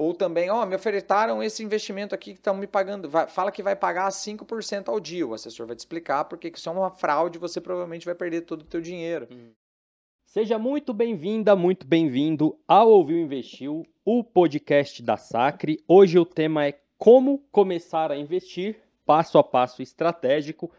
Ou também, ó, me ofertaram esse investimento aqui que estão me pagando, vai, fala que vai pagar 5% ao dia. O assessor vai te explicar porque isso é uma fraude, você provavelmente vai perder todo o teu dinheiro. Seja muito bem-vinda, muito bem-vindo ao Ouviu Investiu, o podcast da Sacre. Hoje o tema é como começar a investir, passo a passo estratégico.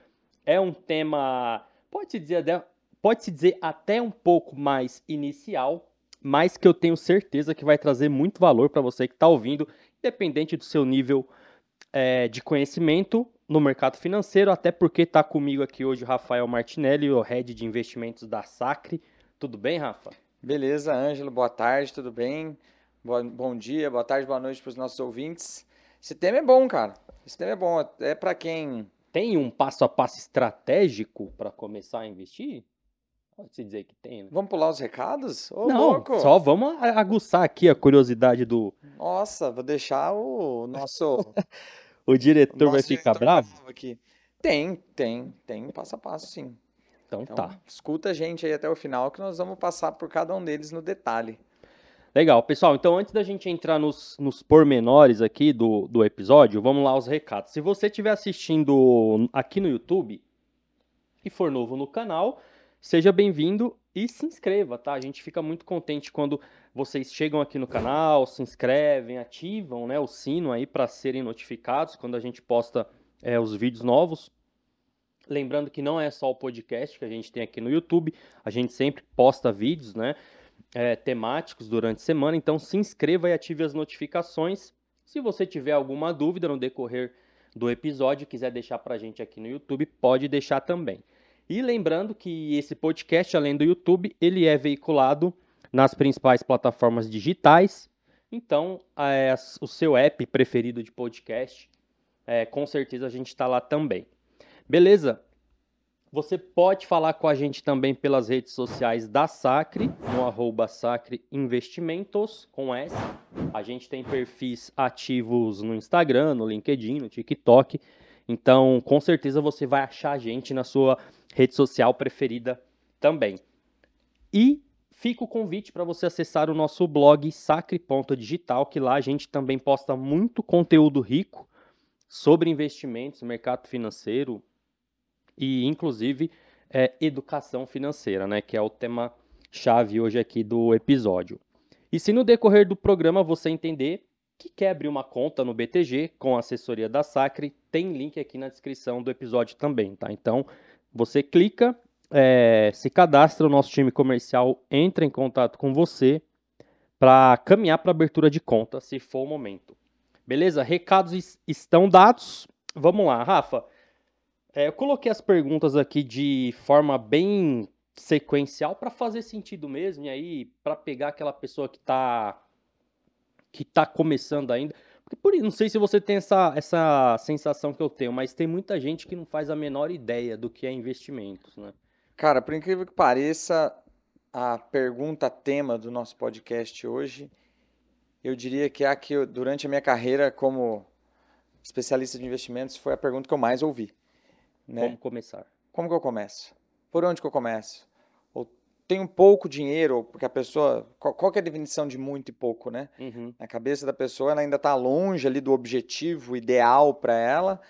É um tema, pode-se dizer, pode dizer até um pouco mais inicial, mas que eu tenho certeza que vai trazer muito valor para você que está ouvindo, independente do seu nível é, de conhecimento no mercado financeiro, até porque está comigo aqui hoje o Rafael Martinelli, o head de investimentos da Sacre. Tudo bem, Rafa? Beleza, Ângelo, boa tarde, tudo bem? Boa, bom dia, boa tarde, boa noite para os nossos ouvintes. Esse tema é bom, cara. Esse tema é bom, é para quem tem um passo a passo estratégico para começar a investir? Pode-se dizer que tem, né? Vamos pular os recados? Ô, Não, louco. só vamos aguçar aqui a curiosidade do... Nossa, vou deixar o nosso... o diretor nosso vai ficar bravo? Aqui. Tem, tem, tem passo a passo, sim. Então, Então, tá. escuta a gente aí até o final que nós vamos passar por cada um deles no detalhe. Legal, pessoal. Então, antes da gente entrar nos, nos pormenores aqui do, do episódio, vamos lá aos recados. Se você estiver assistindo aqui no YouTube e for novo no canal, seja bem-vindo e se inscreva, tá? A gente fica muito contente quando vocês chegam aqui no canal, se inscrevem, ativam né, o sino aí para serem notificados quando a gente posta é, os vídeos novos. Lembrando que não é só o podcast que a gente tem aqui no YouTube, a gente sempre posta vídeos, né? é, temáticos durante a semana, então se inscreva e ative as notificações. Se você tiver alguma dúvida no decorrer do episódio, quiser deixar para a gente aqui no YouTube, pode deixar também. E lembrando que esse podcast, além do YouTube, ele é veiculado nas principais plataformas digitais. Então, é, o seu app preferido de podcast, é, com certeza a gente está lá também. Beleza? Você pode falar com a gente também pelas redes sociais da Sacre, no arroba Sacre Investimentos, com S. A gente tem perfis ativos no Instagram, no LinkedIn, no TikTok. Então, com certeza você vai achar a gente na sua rede social preferida também. E fica o convite para você acessar o nosso blog sacre.digital, que lá a gente também posta muito conteúdo rico sobre investimentos, mercado financeiro, e inclusive é, educação financeira, né, que é o tema chave hoje aqui do episódio. E se no decorrer do programa você entender que quer abrir uma conta no BTG com a assessoria da Sacre, tem link aqui na descrição do episódio também, tá? Então você clica, é, se cadastra, o nosso time comercial entra em contato com você para caminhar para abertura de conta, se for o momento. Beleza? Recados estão dados. Vamos lá, Rafa. É, eu coloquei as perguntas aqui de forma bem sequencial para fazer sentido mesmo, e aí para pegar aquela pessoa que está que tá começando ainda. Por não sei se você tem essa, essa sensação que eu tenho, mas tem muita gente que não faz a menor ideia do que é investimentos, né? Cara, por incrível que pareça, a pergunta tema do nosso podcast hoje, eu diria que é a que eu, durante a minha carreira como especialista de investimentos foi a pergunta que eu mais ouvi. Né? Como começar? Como que eu começo? Por onde que eu começo? Tenho pouco dinheiro, porque a pessoa. Qual, qual que é a definição de muito e pouco, né? Uhum. Na cabeça da pessoa, ela ainda está longe ali do objetivo ideal para ela.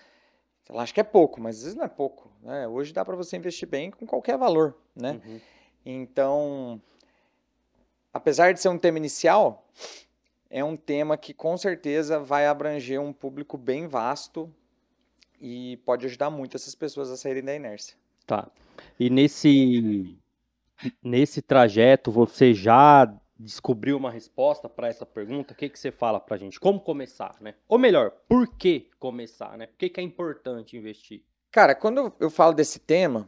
Ela acha que é pouco, mas às vezes não é pouco. Né? Hoje dá para você investir bem com qualquer valor, né? Uhum. Então, apesar de ser um tema inicial, é um tema que com certeza vai abranger um público bem vasto e pode ajudar muito essas pessoas a saírem da inércia. Tá. E nesse nesse trajeto você já descobriu uma resposta para essa pergunta? O que que você fala pra gente? Como começar, né? Ou melhor, por que começar, né? Por que, que é importante investir? Cara, quando eu falo desse tema,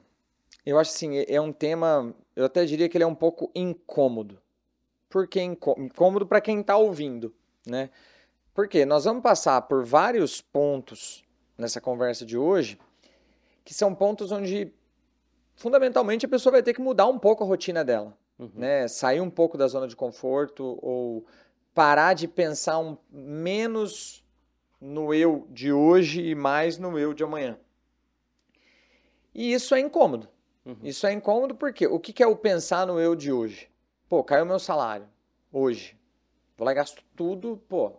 eu acho assim, é um tema, eu até diria que ele é um pouco incômodo. Por que incô- incômodo para quem está ouvindo, né? Porque nós vamos passar por vários pontos nessa conversa de hoje, que são pontos onde fundamentalmente a pessoa vai ter que mudar um pouco a rotina dela, Uhum. né? Sair um pouco da zona de conforto ou parar de pensar um, menos no eu de hoje e mais no eu de amanhã. E isso é incômodo. Uhum. Isso é incômodo porque o que que é o pensar no eu de hoje? Pô, caiu meu salário hoje. Vou lá e gasto tudo, pô,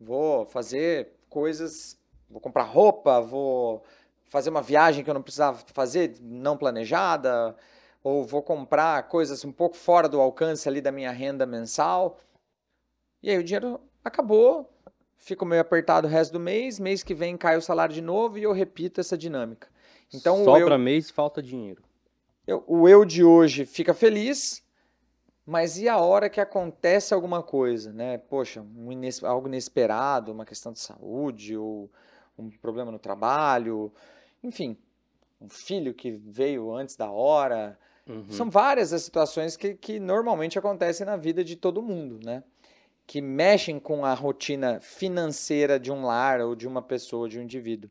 Vou fazer coisas, vou comprar roupa, vou fazer uma viagem que eu não precisava fazer, não planejada, ou vou comprar coisas um pouco fora do alcance ali da minha renda mensal. E aí o dinheiro acabou, fico meio apertado o resto do mês, mês que vem cai o salário de novo e eu repito essa dinâmica. Então, Sobra eu, mês falta dinheiro. Eu, o eu de hoje fica feliz, mas e a hora que acontece alguma coisa, né? Poxa, um ines, algo inesperado, uma questão de saúde, ou um problema no trabalho, enfim, um filho que veio antes da hora. Uhum. São várias as situações que, que normalmente acontecem na vida de todo mundo, né? Que mexem com a rotina financeira de um lar ou de uma pessoa, de um indivíduo.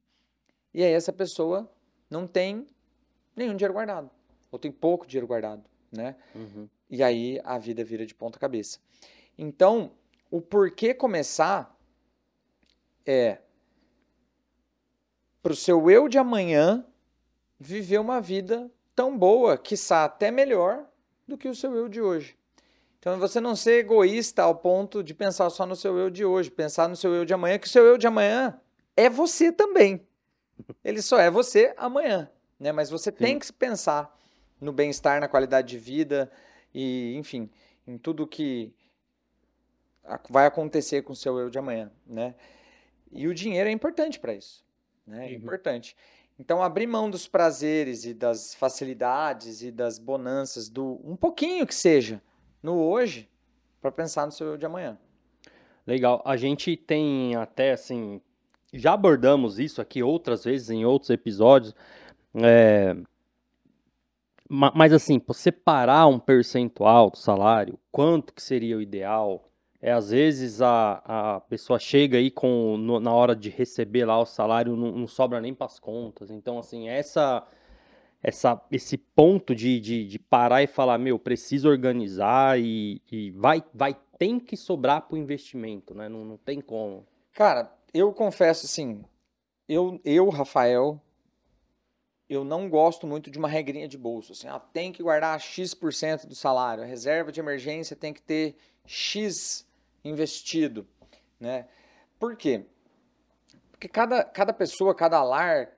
E aí essa pessoa não tem nenhum dinheiro guardado, ou tem pouco dinheiro guardado, né? Uhum. E aí a vida vira de ponta cabeça. Então, o porquê começar é para o seu eu de amanhã viver uma vida tão boa, quiçá até melhor do que o seu eu de hoje. Então, você não ser egoísta ao ponto de pensar só no seu eu de hoje, pensar no seu eu de amanhã, que o seu eu de amanhã é você também. Ele só é você amanhã, né? Mas você Sim. tem que pensar no bem-estar, na qualidade de vida e, enfim, em tudo que vai acontecer com o seu eu de amanhã, né? E o dinheiro é importante para isso, né? É uhum. importante. Então, abrir mão dos prazeres e das facilidades e das bonanças do um pouquinho que seja no hoje para pensar no seu eu de amanhã. Legal. A gente tem até assim já abordamos isso aqui outras vezes em outros episódios. É, mas assim, separar um percentual do salário, quanto que seria o ideal? É, às vezes a, a pessoa chega aí com no, na hora de receber lá o salário não, não sobra nem para as contas. Então, assim, essa, essa esse ponto de, de, de, parar e falar, meu, preciso organizar e, e vai, vai, tem que sobrar para o investimento, né? Não, não tem como. Cara, eu confesso assim, eu, eu, Rafael, eu não gosto muito de uma regrinha de bolso. Assim, ah, tem que guardar X% do salário, a reserva de emergência tem que ter X investido. Né? Por quê? Porque cada, cada pessoa, cada lar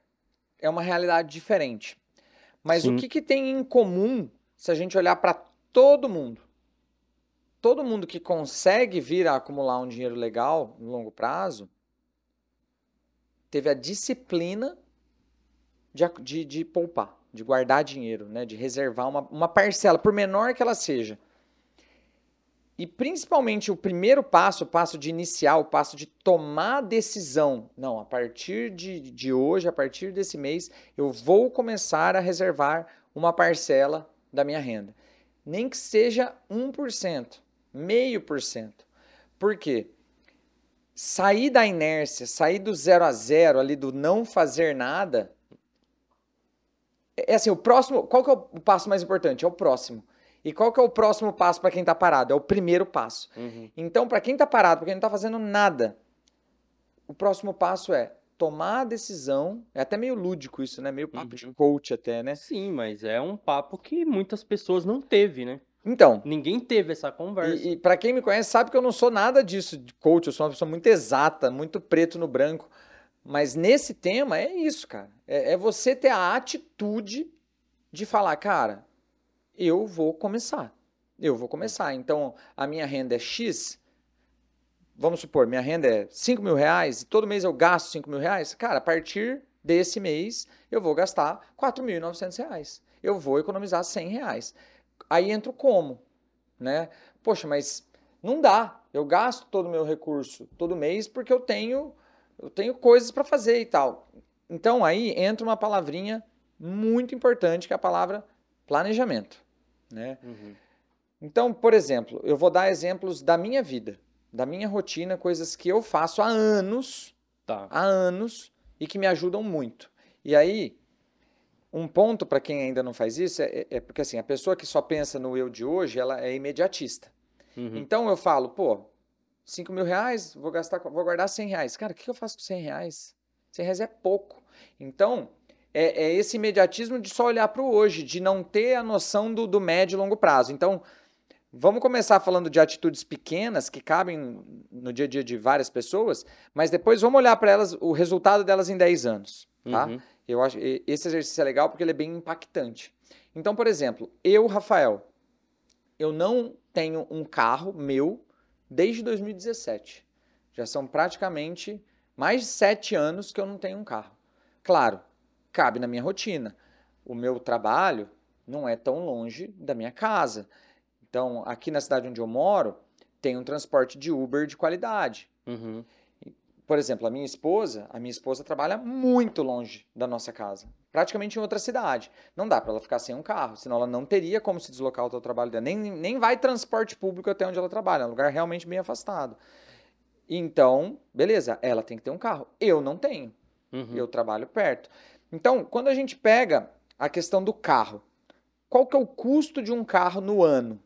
é uma realidade diferente. Mas Sim. o que, que tem em comum se a gente olhar para todo mundo? Todo mundo que consegue vir a acumular um dinheiro legal no longo prazo teve a disciplina de, de, de poupar, de guardar dinheiro, né? de reservar uma, uma parcela, por menor que ela seja. E principalmente o primeiro passo, o passo de iniciar, o passo de tomar decisão. Não, a partir de, de hoje, a partir desse mês, eu vou começar a reservar uma parcela da minha renda. Nem que seja 1%, meio por cento. Por quê? sair da inércia, sair do zero a zero ali do não fazer nada. É, é assim, o próximo, qual que é o passo mais importante? É o próximo. E qual que é o próximo passo para quem está parado? É o primeiro passo. Uhum. Então, para quem está parado, para quem não está fazendo nada, o próximo passo é tomar a decisão. É até meio lúdico isso, né? Meio papo uhum. de coach até, né? Sim, mas é um papo que muitas pessoas não teve, né? Então. Ninguém teve essa conversa. E, e para quem me conhece sabe que eu não sou nada disso de coach, eu sou uma pessoa muito exata, muito preto no branco. Mas nesse tema é isso, cara. É, é você ter a atitude de falar, cara, eu vou começar. Eu vou começar. Então, a minha renda é X. Vamos supor, minha renda é 5 mil reais e todo mês eu gasto 5 mil reais. Cara, a partir desse mês eu vou gastar 4.900 reais. Eu vou economizar 100 reais. Aí entra o como, né? Poxa, mas não dá. Eu gasto todo o meu recurso todo mês porque eu tenho eu tenho coisas para fazer e tal. Então aí entra uma palavrinha muito importante que é a palavra planejamento, né? Uhum. Então, por exemplo, eu vou dar exemplos da minha vida, da minha rotina, coisas que eu faço há anos, tá. há anos e que me ajudam muito. E aí um ponto para quem ainda não faz isso é, é, porque assim, a pessoa que só pensa no eu de hoje, ela é imediatista. Uhum. Então eu falo, pô, 5 mil reais, vou gastar, vou guardar 100 reais. Cara, o que eu faço com 100 reais? 100 reais é pouco. Então, é, é esse imediatismo de só olhar para o hoje, de não ter a noção do, do médio e longo prazo. Então, Vamos começar falando de atitudes pequenas que cabem no dia a dia de várias pessoas, mas depois vamos olhar para elas, o resultado delas em 10 anos, tá? Uhum. Eu acho esse exercício é legal porque ele é bem impactante. Então, por exemplo, eu, Rafael, eu não tenho um carro meu desde 2017. Já são praticamente mais de sete anos que eu não tenho um carro. Claro, cabe na minha rotina. O meu trabalho não é tão longe da minha casa. Então, aqui na cidade onde eu moro, tem um transporte de Uber de qualidade. Uhum. Por exemplo, a minha esposa, a minha esposa trabalha muito longe da nossa casa, praticamente em outra cidade. Não dá para ela ficar sem um carro, senão ela não teria como se deslocar ao trabalho dela. Nem, nem vai transporte público até onde ela trabalha, é um lugar realmente bem afastado. Então, beleza, ela tem que ter um carro. Eu não tenho, Uhum. eu trabalho perto. Então, quando a gente pega a questão do carro, qual que é o custo de um carro no ano?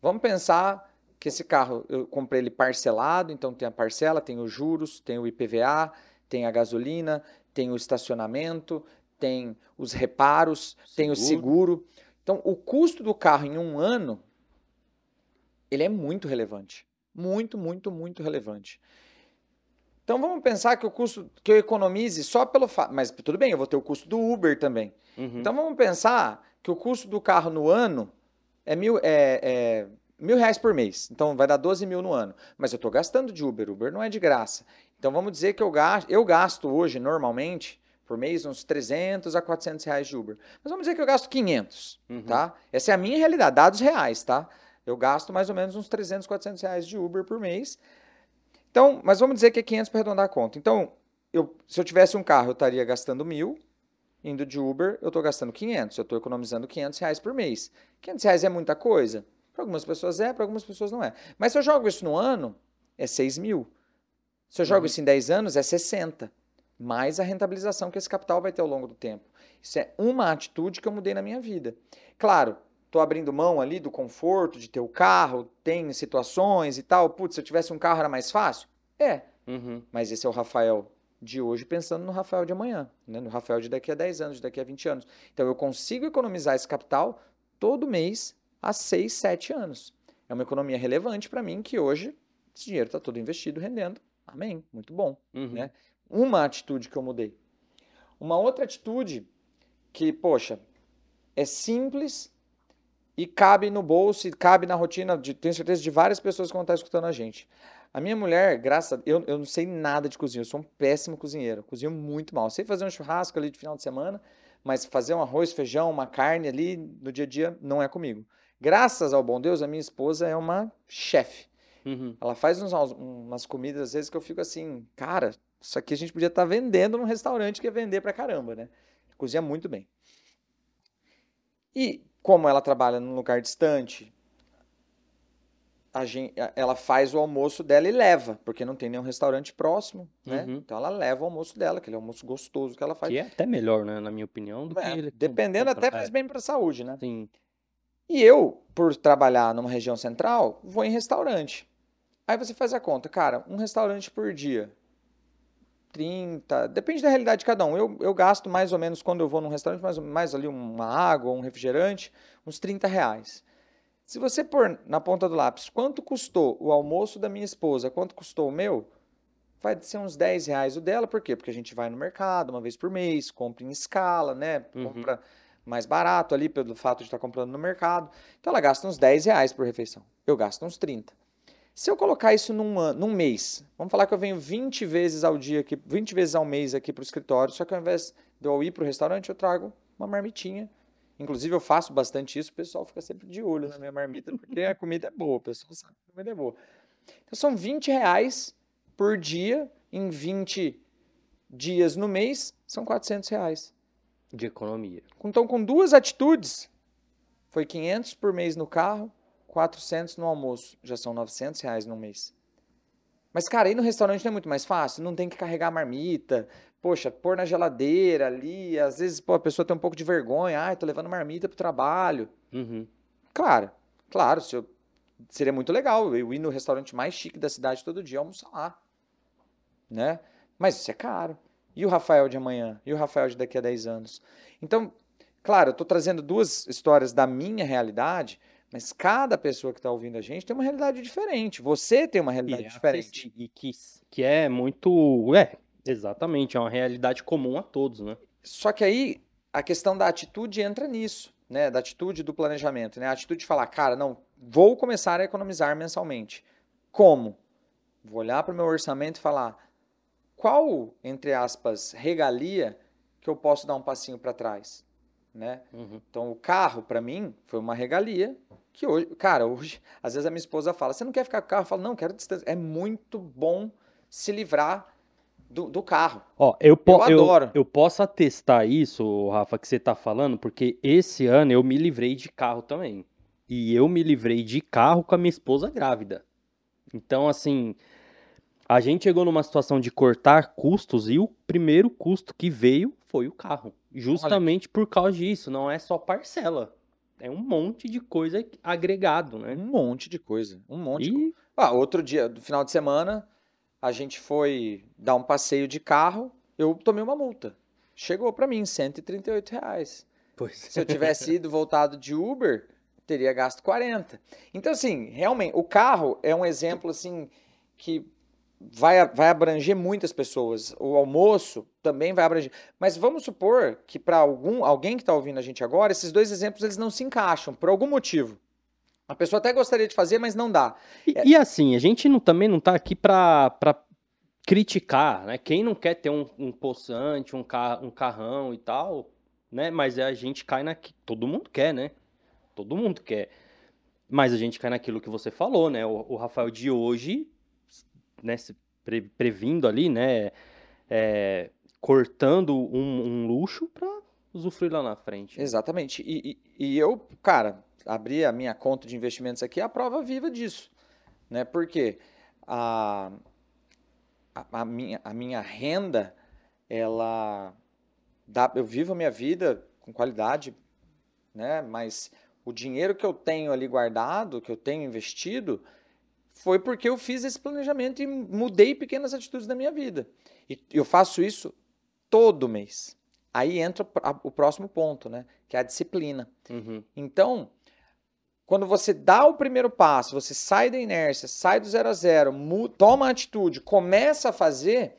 Vamos pensar que esse carro eu comprei ele parcelado, então tem a parcela, tem os juros, tem o IPVA, tem a gasolina, tem o estacionamento, tem os reparos, tem o seguro. Então, o custo do carro em um ano, ele é muito relevante. Muito, muito, muito relevante. Então, vamos pensar que o custo que eu economize só pelo fato. Mas tudo bem, eu vou ter o custo do Uber também. Uhum. Então vamos pensar que o custo do carro no ano é mil, é, é mil reais por mês. Então vai dar 12 mil no ano. Mas eu estou gastando de Uber. Uber não é de graça. Então vamos dizer que eu gasto, eu gasto hoje, normalmente, por mês, uns 300 a 400 reais de Uber. Mas vamos dizer que eu gasto 500, Uhum. tá? Essa é a minha realidade, dados reais, tá? Eu gasto mais ou menos uns 300, 400 reais de Uber por mês. Então, mas vamos dizer que é 500 para arredondar a conta. Então, eu, se eu tivesse um carro, eu estaria gastando mil. Indo de Uber, eu estou gastando 500. Eu estou economizando 500 reais por mês. 500 reais é muita coisa? Para algumas pessoas é, para algumas pessoas não é. Mas se eu jogo isso no ano, é 6 mil. Se eu jogo Uhum. isso em 10 anos, é 60. Mais a rentabilização que esse capital vai ter ao longo do tempo. Isso é uma atitude que eu mudei na minha vida. Claro, estou abrindo mão ali do conforto de ter o carro, tem situações e tal. Putz, se eu tivesse um carro era mais fácil? É, Uhum. mas esse é o Rafael de hoje pensando no Rafael de amanhã, né? no Rafael de daqui a 10 anos, de daqui a 20 anos. Então eu consigo economizar esse capital todo mês há 6, 7 anos. É uma economia relevante para mim que hoje esse dinheiro está todo investido, rendendo. Amém, muito bom. Uhum. Né? Uma atitude que eu mudei. Uma outra atitude que, poxa, é simples e cabe no bolso e cabe na rotina, de, tenho certeza, de várias pessoas que vão estar escutando a gente. A minha mulher, graças a eu, eu não sei nada de cozinha, eu sou um péssimo cozinheiro, cozinho muito mal. Sei fazer um churrasco ali de final de semana, mas fazer um arroz, feijão, uma carne ali no dia a dia não é comigo. Graças ao bom Deus, a minha esposa é uma chefe. Uhum. Ela faz uns, umas comidas às vezes que eu fico assim, cara, isso aqui a gente podia estar vendendo num restaurante que ia vender pra caramba, né? Cozinha muito bem. E como ela trabalha num lugar distante, a gen- a- ela faz o almoço dela e leva, porque não tem nenhum restaurante próximo, né? Uhum. Então ela leva o almoço dela, aquele almoço gostoso que ela faz. Que é até melhor, né, na minha opinião, do É, que ele dependendo até faz bem pra saúde, né? Sim. E eu, por trabalhar numa região central, vou em restaurante. Aí você faz a conta, cara, um restaurante por dia, 30, depende da realidade de cada um. Eu, eu gasto mais ou menos, quando eu vou num restaurante, mais, mais ali uma água, um refrigerante, uns 30 reais. Se você pôr na ponta do lápis quanto custou o almoço da minha esposa, quanto custou o meu, vai ser uns 10 reais o dela, por quê? Porque a gente vai no mercado uma vez por mês, compra em escala, né? Uhum. Compra mais barato ali pelo fato de estar comprando no mercado. Então ela gasta uns 10 reais por refeição. Eu gasto uns 30. Se eu colocar isso num, num mês, vamos falar que eu venho 20 vezes ao dia aqui, 20 vezes ao mês aqui para o escritório, só que ao invés de eu ir para o restaurante, eu trago uma marmitinha. Inclusive, eu faço bastante isso, o pessoal fica sempre de olho na minha marmita, porque a comida é boa, o pessoal sabe que a comida é boa. Então são 20 reais por dia, em 20 dias no mês, são 400 reais. De economia. Então, com duas atitudes, foi 500 por mês no carro, 400 no almoço. Já são 900 reais no mês. Mas, cara, ir no restaurante não é muito mais fácil? Não tem que carregar marmita. Poxa, pôr na geladeira ali. Às vezes, pô, a pessoa tem um pouco de vergonha. Ai, tô levando marmita pro trabalho. Uhum. Claro, claro, se eu- seria muito legal eu ir no restaurante mais chique da cidade todo dia almoçar lá. Né? Mas isso é caro. E o Rafael de amanhã? E o Rafael de daqui a 10 anos? Então, claro, eu estou trazendo duas histórias da minha realidade, Mas cada pessoa que está ouvindo a gente tem uma realidade diferente. Você tem uma realidade E é diferente. acessi- E que, que é muito. É, exatamente. É uma realidade comum a todos, né? Só que aí a questão da atitude entra nisso, né? Da atitude do planejamento, né? A atitude de falar, cara, não, vou começar a economizar mensalmente. Como? Vou olhar para o meu orçamento e falar, qual, entre aspas, regalia que eu posso dar um passinho para trás, né? Uhum. Então, o carro, para mim, foi uma regalia que hoje, cara, hoje, às vezes a minha esposa fala, você não quer ficar com o carro? Eu falo, não, quero distância. É muito bom se livrar do, do carro. Ó, eu, po- Eu adoro. Eu, posso atestar isso, Rafa, que você tá falando, porque esse ano eu me livrei de carro também. E eu me livrei de carro com a minha esposa grávida. Então, assim, a gente chegou numa situação de cortar custos e o primeiro custo que veio foi o carro. Justamente por causa disso. Não é só parcela. É um monte de coisa agregado, né? Um monte de coisa, um monte de coisa. E Ah, outro dia, do final de semana, a gente foi dar um passeio de carro, eu tomei uma multa. Chegou para mim, 138 reais. pois Se eu tivesse ido voltado de Uber, teria gasto 40. Então, assim, realmente, o carro é um exemplo, assim, que vai, vai abranger muitas pessoas. O almoço também vai abranger. Mas vamos supor que para algum alguém que está ouvindo a gente agora, esses dois exemplos eles não se encaixam, por algum motivo. A pessoa até gostaria de fazer, mas não dá. E, e assim, a gente não, também não tá aqui pra, pra criticar, né? Quem não quer ter um, um poçante, um, ca, um carrão e tal, né? Mas a gente cai na... Todo mundo quer, né? Todo mundo quer. Mas a gente cai naquilo que você falou, né? O, o Rafael de hoje, né? se pre- previndo ali, né? é, cortando um, um luxo pra usufruir lá na frente. Exatamente. E, e, e eu, cara, abri a minha conta de investimentos aqui, a prova viva disso. Né? Porque a, a, a minha, a minha renda, ela dá, eu vivo a minha vida com qualidade, né? Mas o dinheiro que eu tenho ali guardado, que eu tenho investido, foi porque eu fiz esse planejamento e mudei pequenas atitudes da minha vida. E eu faço isso todo mês. Aí entra o próximo ponto, né? Que é a disciplina. Uhum. Então, quando você dá o primeiro passo, você sai da inércia, sai do zero a zero, toma a atitude, começa a fazer,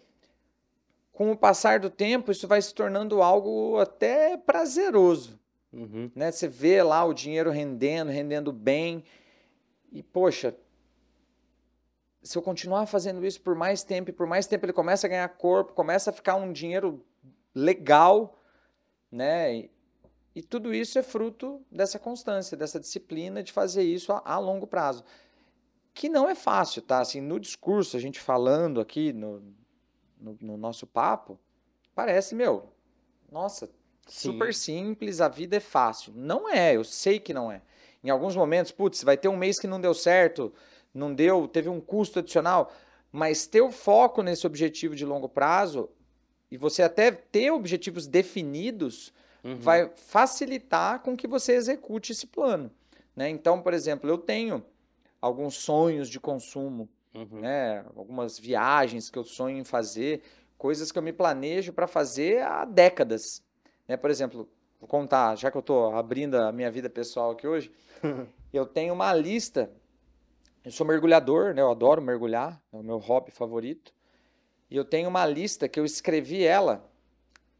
com o passar do tempo, isso vai se tornando algo até prazeroso. Uhum. Né? Você vê lá o dinheiro rendendo, rendendo bem. E, poxa, se eu continuar fazendo isso por mais tempo, e por mais tempo ele começa a ganhar corpo, começa a ficar um dinheiro legal, né? E, e tudo isso é fruto dessa constância, dessa disciplina de fazer isso a, a longo prazo. Que não é fácil, tá? Assim, no discurso, a gente falando aqui no, no, no nosso papo, parece, meu, nossa, super simples, a vida é fácil. Não é, eu sei que não é. Em alguns momentos, putz, vai ter um mês que não deu certo, não deu, teve um custo adicional, mas ter o foco nesse objetivo de longo prazo e você até ter objetivos definidos Uhum. vai facilitar com que você execute esse plano. Né? Então, por exemplo, eu tenho alguns sonhos de consumo, Uhum. né? algumas viagens que eu sonho em fazer, coisas que eu me planejo para fazer há décadas. Né? Por exemplo, vou contar, já que eu estou abrindo a minha vida pessoal aqui hoje, eu tenho uma lista. Eu sou mergulhador, né? eu adoro mergulhar, é o meu hobby favorito. E eu tenho uma lista que eu escrevi ela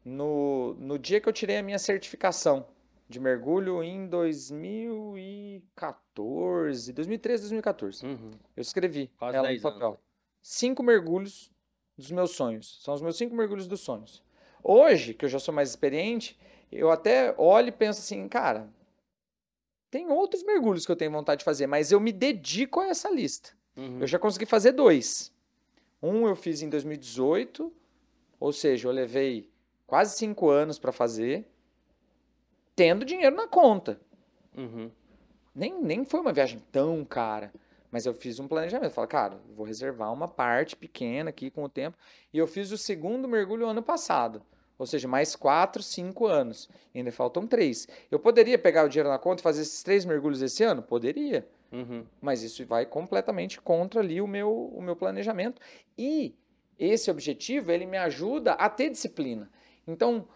no, no dia que eu tirei a minha certificação de mergulho em 2014, 2013, 2014. Uhum. Eu escrevi Quase ela no 10 anos, papel. Cinco mergulhos dos meus sonhos. São os meus cinco mergulhos dos sonhos. Hoje, que eu já sou mais experiente, eu até olho e penso assim, cara, tem outros mergulhos que eu tenho vontade de fazer, mas eu me dedico a essa lista. Uhum. Eu já consegui fazer dois. Um eu fiz em 2018, ou seja, eu levei quase cinco anos para fazer, tendo dinheiro na conta. Uhum. Nem, nem foi uma viagem tão cara, mas eu fiz um planejamento. Falei, cara, vou reservar uma parte pequena aqui com o tempo. E eu fiz o segundo mergulho ano passado. Ou seja, mais quatro, cinco anos. E ainda faltam três. Eu poderia pegar o dinheiro na conta e fazer esses três mergulhos esse ano? Poderia. Uhum. Mas isso vai completamente contra ali o meu, o meu planejamento. E esse objetivo, ele me ajuda a ter disciplina. Então,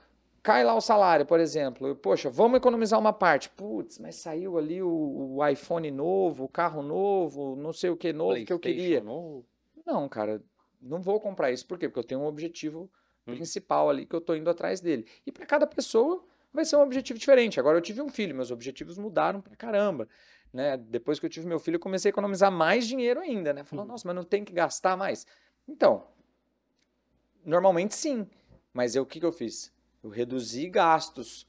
cai lá o salário, por exemplo. Poxa, vamos economizar uma parte. Putz, mas saiu ali o, o iPhone novo, o carro novo, não sei o que novo que eu queria. Novo. Não, cara, não vou comprar isso. Por quê? Porque eu tenho um objetivo. Principal ali que eu tô indo atrás dele. E para cada pessoa vai ser um objetivo diferente. Agora eu tive um filho, meus objetivos mudaram pra caramba. Né? Depois que eu tive meu filho, eu comecei a economizar mais dinheiro ainda, né? Falando, Uhum. nossa, mas não tem que gastar mais. Então, normalmente sim. Mas eu, o que, que eu fiz? Eu reduzi gastos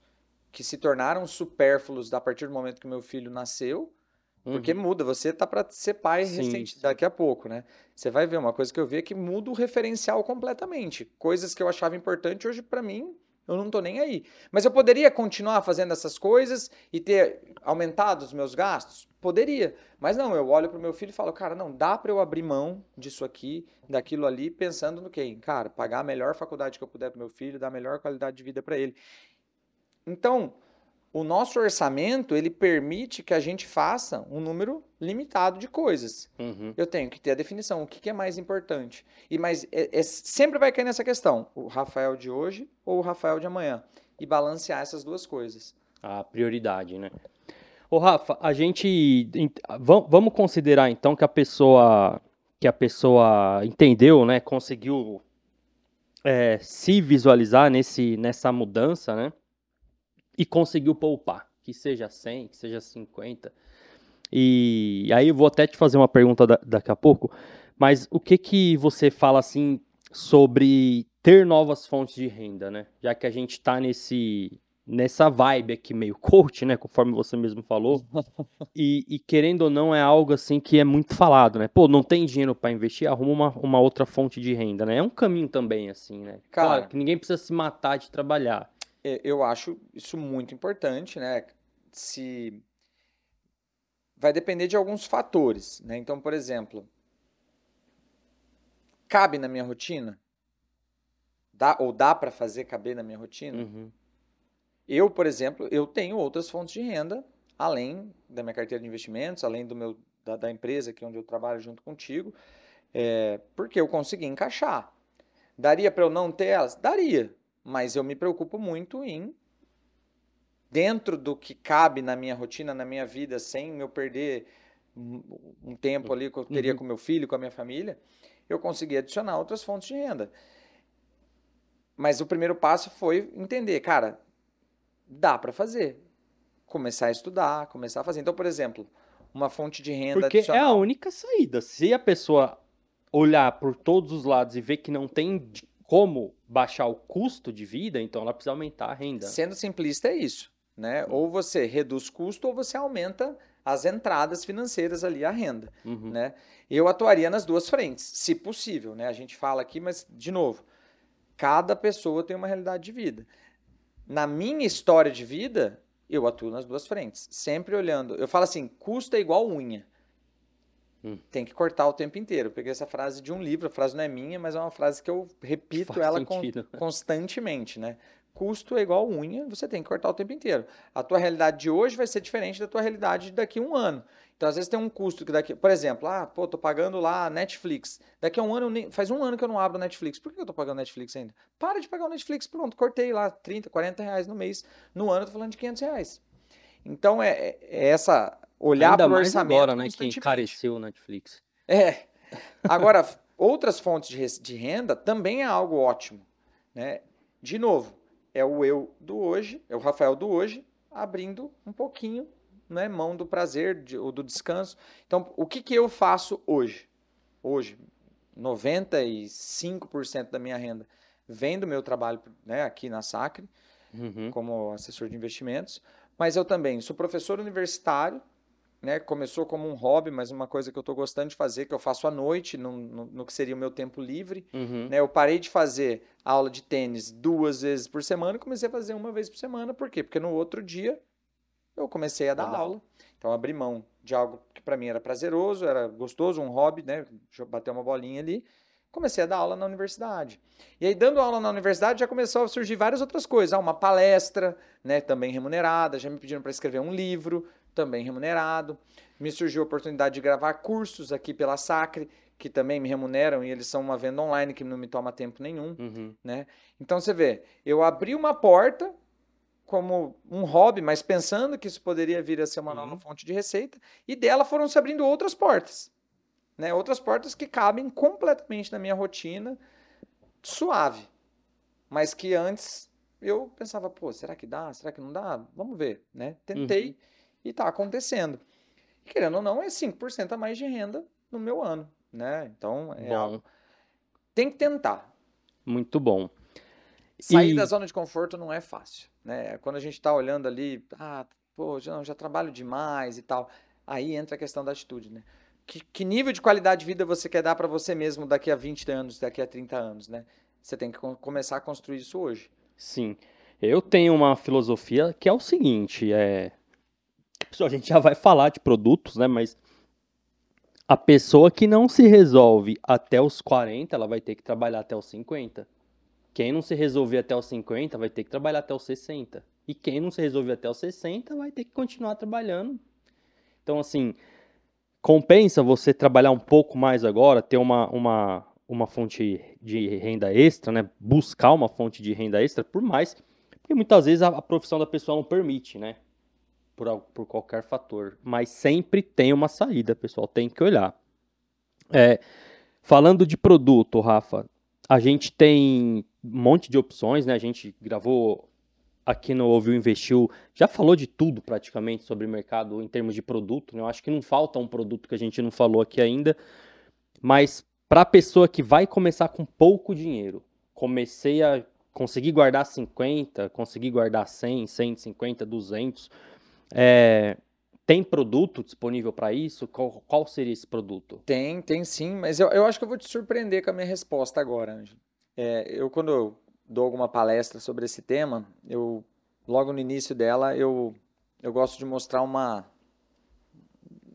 que se tornaram supérfluos a partir do momento que meu filho nasceu, porque Uhum. muda, você tá para ser pai Sim, recente, sim. daqui a pouco, né? Você vai ver uma coisa que eu vi é que muda o referencial completamente. Coisas que eu achava importante hoje para mim, eu não tô nem aí. Mas eu poderia continuar fazendo essas coisas e ter aumentado os meus gastos? Poderia. Mas não, eu olho pro meu filho e falo, cara, não dá para eu abrir mão disso aqui, daquilo ali, pensando no quê? Cara, pagar a melhor faculdade que eu puder pro meu filho, dar a melhor qualidade de vida para ele. Então, o nosso orçamento, ele permite que a gente faça um número limitado de coisas. Uhum. Eu tenho que ter a definição, o que, que é mais importante. E mas é- é- sempre vai cair nessa questão, o Rafael de hoje ou o Rafael de amanhã. E balancear essas duas coisas. A prioridade, né? Ô, Rafa, a gente. ent- vam- Vamos considerar então que a pessoa. Que a pessoa entendeu, né? Conseguiu é, se visualizar nesse, nessa mudança, né? E conseguiu poupar. Que seja 100, que seja 50. E aí eu vou até te fazer uma pergunta da- daqui a pouco. Mas o que que você fala assim sobre ter novas fontes de renda, né? Já que a gente tá nesse nessa vibe aqui meio coach, né, conforme você mesmo falou. E, e querendo ou não é algo assim que é muito falado, né? Pô, não tem dinheiro para investir, arruma uma, uma outra fonte de renda, né? É um caminho também assim, né? Cara- claro que ninguém precisa se matar de trabalhar. É, Eu acho isso muito importante, né? Se vai depender de alguns fatores, né? Então, por exemplo, cabe na minha rotina? Dá, ou dá para fazer caber na minha rotina? Uhum. Eu, por exemplo, eu tenho outras fontes de renda, além da minha carteira de investimentos, além do meu, da, da empresa aqui onde eu trabalho junto contigo, é, porque eu consegui encaixar. Daria para eu não ter elas? Daria, mas eu me preocupo muito em, dentro do que cabe na minha rotina, na minha vida, sem eu perder um, tempo ali que eu teria Uhum. com meu filho, com a minha família, eu consegui adicionar outras fontes de renda. Mas o primeiro passo foi entender, cara, dá para fazer. Começar a estudar, começar a fazer. Então, por exemplo, uma fonte de renda Porque é a adicional. única saída. Se a pessoa olhar por todos os lados e ver que não tem como baixar o custo de vida, então ela precisa aumentar a renda. Sendo simplista é isso, né? Ou você reduz custo ou você aumenta as entradas financeiras ali, a renda, Uhum. né? Eu atuaria nas duas frentes, se possível, né? A gente fala aqui, mas de novo, cada pessoa tem uma realidade de vida. Na minha história de vida, eu atuo nas duas frentes, sempre olhando. Eu falo assim, custo é igual unha. Hum. Tem que cortar o tempo inteiro. Eu peguei essa frase de um livro, a frase não é minha, mas é uma frase que eu repito Faz ela con- constantemente, né? Custo é igual unha, você tem que cortar o tempo inteiro. A tua realidade de hoje vai ser diferente da tua realidade daqui a um ano. Então, às vezes tem um custo que daqui, por exemplo, ah, pô, tô pagando lá Netflix. Daqui a um ano, nem- faz um ano que eu não abro Netflix. Por que eu tô pagando Netflix ainda? Para de pagar o Netflix, pronto, cortei lá 30, 40 reais no mês. No ano, eu tô falando de 500 reais. Então, é, é- é essa, olhar para o orçamento agora, né, que encareceu o Netflix. É. Agora, outras fontes de renda também é algo ótimo, né? De novo, é o eu do hoje, é o Rafael do hoje, abrindo um pouquinho, né, mão do prazer de- ou do descanso. Então, o que que eu faço hoje? Hoje, 95% da minha renda vem do meu trabalho, né, aqui na Sacre, Uhum. como assessor de investimentos, mas eu também sou professor universitário, né? Começou como um hobby, mas uma coisa que eu estou gostando de fazer, que eu faço à noite, no, no, no que seria o meu tempo livre. Uhum. Né? Eu parei de fazer aula de tênis duas vezes por semana e comecei a fazer uma vez por semana. Por quê? Porque no outro dia eu comecei a dar A dar aula. Então, abri mão de algo que para mim era prazeroso, era gostoso, um hobby, né? Bater uma bolinha ali. Comecei a dar aula na universidade. E aí, dando aula na universidade, já começou a surgir várias outras coisas. Ah, uma palestra, né? Também remunerada. Já me pediram para escrever um livro, também remunerado. Me surgiu a oportunidade de gravar cursos aqui pela Sacre, que também me remuneram e eles são uma venda online que não me toma tempo nenhum, Uhum. né? Então você vê, eu abri uma porta como um hobby, mas pensando que isso poderia vir a ser uma nova Uhum. fonte de receita, e dela foram se abrindo outras portas, né? Outras portas que cabem completamente na minha rotina, suave, mas que antes eu pensava, pô, será que dá? Será que não dá? Vamos ver, né? Tentei e tá acontecendo. E, querendo ou não, é 5% a mais de renda no meu ano, né? Então, é algo- tem que tentar. muito bom. Sair E- da zona de conforto não é fácil, né? Quando a gente está olhando ali, ah, pô, já, já trabalho demais e tal, aí entra a questão da atitude, né? Que, que nível de qualidade de vida você quer dar para você mesmo daqui a 20 anos, daqui a 30 anos, né? Você tem que co- começar a construir isso hoje. Sim. Eu tenho uma filosofia que é o seguinte, é... A gente já vai falar de produtos, né? Mas a pessoa que não se resolve até os 40, ela vai ter que trabalhar até os 50. Quem não se resolver até os 50 vai ter que trabalhar até os 60. E quem não se resolver até os 60 vai ter que continuar trabalhando. Então, assim, compensa você trabalhar um pouco mais agora, ter uma, uma, uma fonte de renda extra, né? Buscar uma fonte de renda extra, por mais. Porque muitas vezes a, a profissão da pessoa não permite, né? Por, por qualquer fator. Mas sempre tem uma saída, pessoal. Tem que olhar. É, falando de produto, Rafa, a gente tem um monte de opções, né? A gente gravou aqui no Ouviu Investiu, já falou de tudo praticamente sobre mercado em termos de produto, né? Eu acho que não falta um produto que a gente não falou aqui ainda, mas para a pessoa que vai começar com pouco dinheiro, comecei a conseguir guardar 50, conseguir guardar 100, 150, 200, é, tem produto disponível para isso? Qual, qual seria esse produto? Tem, tem sim, mas eu, eu acho que eu vou te surpreender com a minha resposta agora, Ângelo. É, eu, quando eu dou alguma palestra sobre esse tema, eu, logo no início dela, eu, eu gosto de mostrar uma,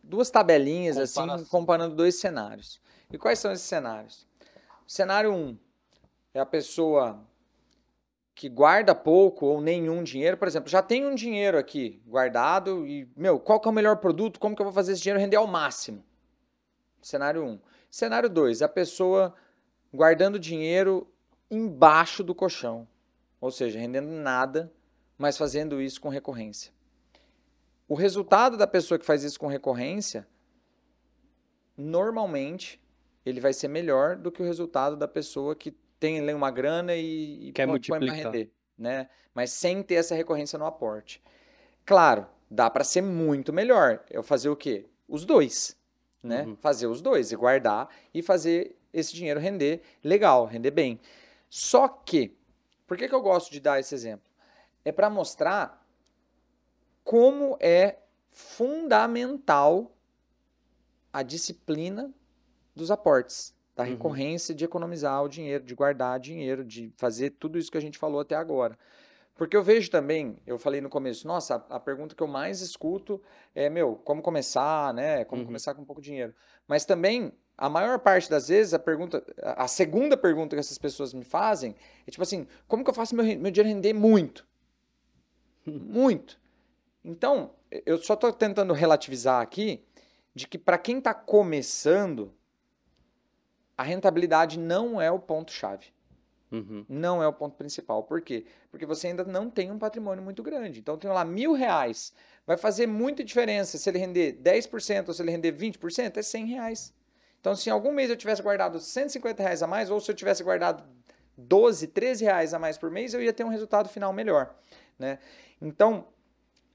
duas tabelinhas, assim, Comparação. comparando dois cenários. E quais são esses cenários? O cenário 1 um é a pessoa que guarda pouco ou nenhum dinheiro, por exemplo, já tem um dinheiro aqui guardado e, meu, qual que é o melhor produto? Como que eu vou fazer esse dinheiro render ao máximo? Cenário 1. Um. Cenário 2, a pessoa guardando dinheiro embaixo do colchão, ou seja, rendendo nada, mas fazendo isso com recorrência. O resultado da pessoa que faz isso com recorrência, normalmente, ele vai ser melhor do que o resultado da pessoa que tem uma grana e, e Quer multiplicar. render, né? Mas sem ter essa recorrência no aporte. Claro, dá para ser muito melhor. Eu fazer o quê? Os dois, né? Uhum. Fazer os dois e guardar e fazer esse dinheiro render legal, render bem. Só que, por que, que eu gosto de dar esse exemplo? É para mostrar como é fundamental a disciplina dos aportes, da Uhum. recorrência de economizar o dinheiro, de guardar dinheiro, de fazer tudo isso que a gente falou até agora. Porque eu vejo também, eu falei no começo, nossa, a, a pergunta que eu mais escuto é, meu, como começar, né? Como Uhum. começar com pouco dinheiro. Mas também, a maior parte das vezes, a pergunta, a segunda pergunta que essas pessoas me fazem é tipo assim, como que eu faço meu, meu dinheiro render muito? Muito. Então, eu só estou tentando relativizar aqui de que para quem está começando, a rentabilidade não é o ponto-chave. Uhum. Não é o ponto principal. Por quê? Porque você ainda não tem um patrimônio muito grande. Então, tem lá mil reais. Vai fazer muita diferença se ele render 10% ou se ele render 20%, é 100 reais. Então, se em algum mês eu tivesse guardado 150 reais a mais, ou se eu tivesse guardado 12, 13 reais a mais por mês, eu ia ter um resultado final melhor. Né? Então,